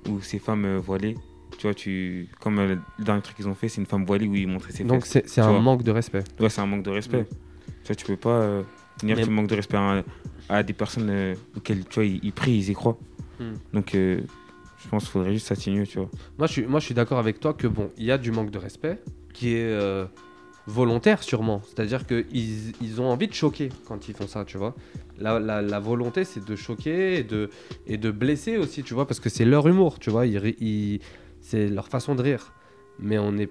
ou ces femmes euh, voilées. Tu vois, tu, comme euh, le dernier truc qu'ils ont fait, c'est une femme voilée où ils montraient ses Donc fesses, c'est- un vois. manque de respect. Ouais, c'est un manque de respect. Mm. Tu vois, tu peux pas euh, dire Mais- tu manques de respect à, à des personnes euh, auxquelles, tu vois, ils, prient, ils y croient. Mm. Donc, euh, je pense qu'il faudrait juste s'atténuer, tu vois. Moi, je suis, moi, je suis d'accord avec toi que bon, il y a du manque de respect qui est euh, volontaire sûrement. C'est-à-dire qu'ils ils ont envie de choquer quand ils font ça, tu vois. La, la- la volonté, c'est de choquer et de, et de blesser aussi, tu vois, parce que c'est leur humour, tu vois. Ils, ils- c'est leur façon de rire. Mais on est,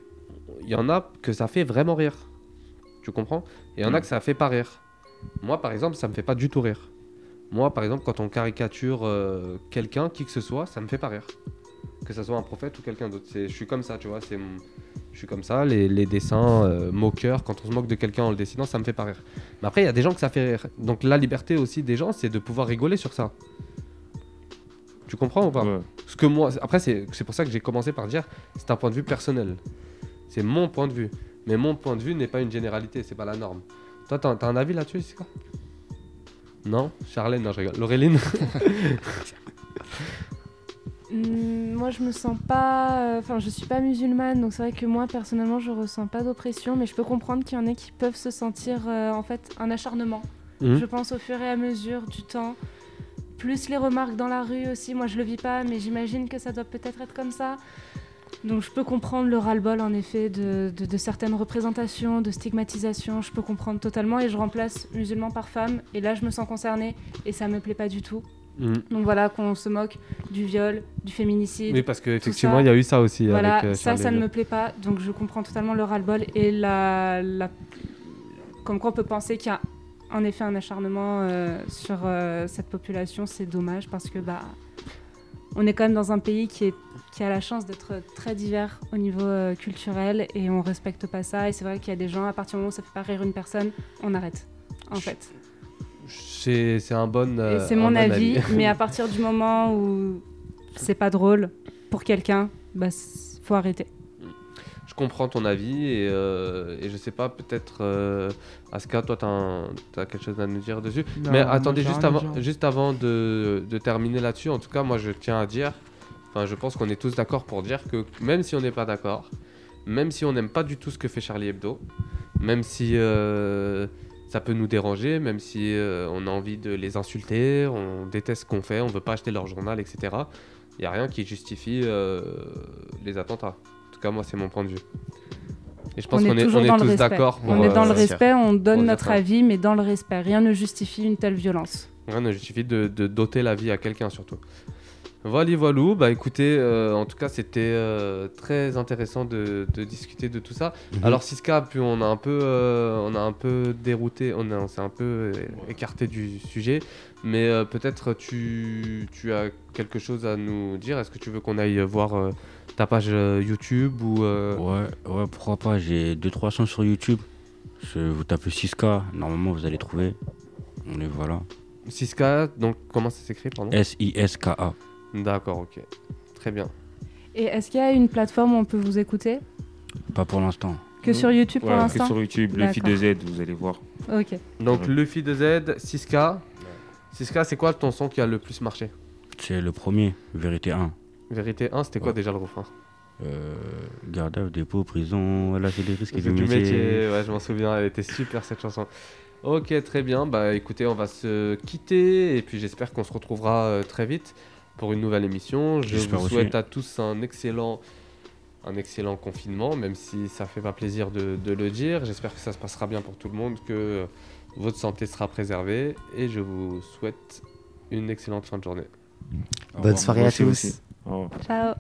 il y en a que ça fait vraiment rire. Tu comprends? Et il y en a Mm. que ça fait pas rire. Moi, par exemple, ça me fait pas du tout rire. Moi, par exemple, quand on caricature euh, quelqu'un, qui que ce soit, ça me fait pas rire que ça soit un prophète ou quelqu'un d'autre. Je suis comme ça, tu vois. C'est Je suis comme ça. Les, les dessins euh, moqueurs, quand on se moque de quelqu'un en le dessinant, ça me fait pas rire. Mais après, il y a des gens que ça fait rire. Donc la liberté aussi des gens, c'est de pouvoir rigoler sur ça. Tu comprends ou pas? Ce que moi, après, c'est c'est pour ça que j'ai commencé par dire, c'est un point de vue personnel. C'est mon point de vue. Mais mon point de vue n'est pas une généralité, c'est pas la norme. Toi, t'as t'as un avis là-dessus, c'est quoi? Non? Charlène, non, je rigole. Laureline? [laughs] Hmm, moi, je me sens pas. euh, Enfin, je suis pas musulmane, donc c'est vrai que moi, personnellement, je ressens pas d'oppression, mais je peux comprendre qu'il y en ait qui peuvent se sentir, euh, en fait, un acharnement. Mhm. Je pense au fur et à mesure du temps. Plus les remarques dans la rue aussi. Moi, je le vis pas, mais j'imagine que ça doit peut-être être comme ça. Donc, je peux comprendre le ras-le-bol, en effet, de, de- de certaines représentations, de stigmatisation. Je peux comprendre totalement, et je remplace musulman par femme. Et là, je me sens concernée, et ça me plaît pas du tout. Mhm. Donc voilà, qu'on se moque du viol, du féminicide. Oui, parce qu'effectivement, il y a eu ça aussi Voilà, avec, euh, ça, ça ne me plaît pas. Donc je comprends totalement le ras-le-bol et la, la... Comme quoi on peut penser qu'il y a en effet un acharnement euh, sur euh, cette population, c'est dommage parce que bah, on est quand même dans un pays qui, est, qui a la chance d'être très divers au niveau euh, culturel et on respecte pas ça. Et c'est vrai qu'il y a des gens, à partir du moment où ça fait pas rire une personne, on arrête. En fait. C'est c'est un bon. Euh, c'est mon bon avis, mais à partir du moment où c'est pas drôle pour quelqu'un, bah faut arrêter. Comprends ton avis et, euh, et je sais pas, peut-être. Euh, Aska, toi, t'as as quelque chose à nous dire dessus. Non, Mais attendez, juste avant, juste avant de, de terminer là-dessus, en tout cas, moi, je tiens à dire. Enfin, je pense qu'on est tous d'accord pour dire que même si on n'est pas d'accord, même si on n'aime pas du tout ce que fait Charlie Hebdo, même si euh, ça peut nous déranger, même si euh, on a envie de les insulter, on déteste ce qu'on fait, on veut pas acheter leur journal, etc. Il n'y a rien qui justifie euh, les attentats. En tout cas, moi, c'est mon point de vue. Et je pense on qu'on est on est dans le tous respect. d'accord. On est dans le euh, respect, on donne notre avis, mais dans le respect. Rien ne justifie une telle violence. Rien ne justifie de, de doter la vie à quelqu'un surtout. Voilà, voilou. Bah écoutez, euh, en tout cas, c'était euh, très intéressant de, de discuter de tout ça. Mhm. Alors Siska, puis on a un peu, euh, on a un peu dérouté, on, a- on s'est un peu écarté du sujet, mais euh, peut-être tu, tu as quelque chose à nous dire. Est-ce que tu veux qu'on aille voir euh, ta page euh, YouTube ou euh, Ouais, ouais, pourquoi pas. J'ai 2-3 sons sur YouTube. Je- vous tapez 6K, normalement vous allez trouver. On les voilà. Siska, donc comment ça s'écrit, pardon? S-I-S-K-A. D'accord, ok, très bien. Et est-ce qu'il y a une plateforme où on peut vous écouter? Pas pour l'instant. Que sur YouTube pour l'instant Que sur YouTube, le feed de Z, vous allez voir. Ok. Donc Ouais. Luffy de Z, 6K. 6K, c'est quoi ton son qui a le plus marché? C'est le premier, Vérité 1. Vérité 1, c'était quoi Ouais. déjà le refrain? Euh, garde à dépôt, prison, voilà, c'est les risques C'est du métier. métier, ouais, je m'en souviens, elle était super cette chanson. Ok, très bien, bah écoutez, on va se quitter et puis j'espère qu'on se retrouvera euh, très vite pour une nouvelle émission. Je vous aussi. souhaite à tous un excellent, un excellent confinement, même si ça fait pas plaisir de, de le dire. J'espère que ça se passera bien pour tout le monde, que votre santé sera préservée et je vous souhaite une excellente fin de journée. Bonne soirée à tous. Ciao.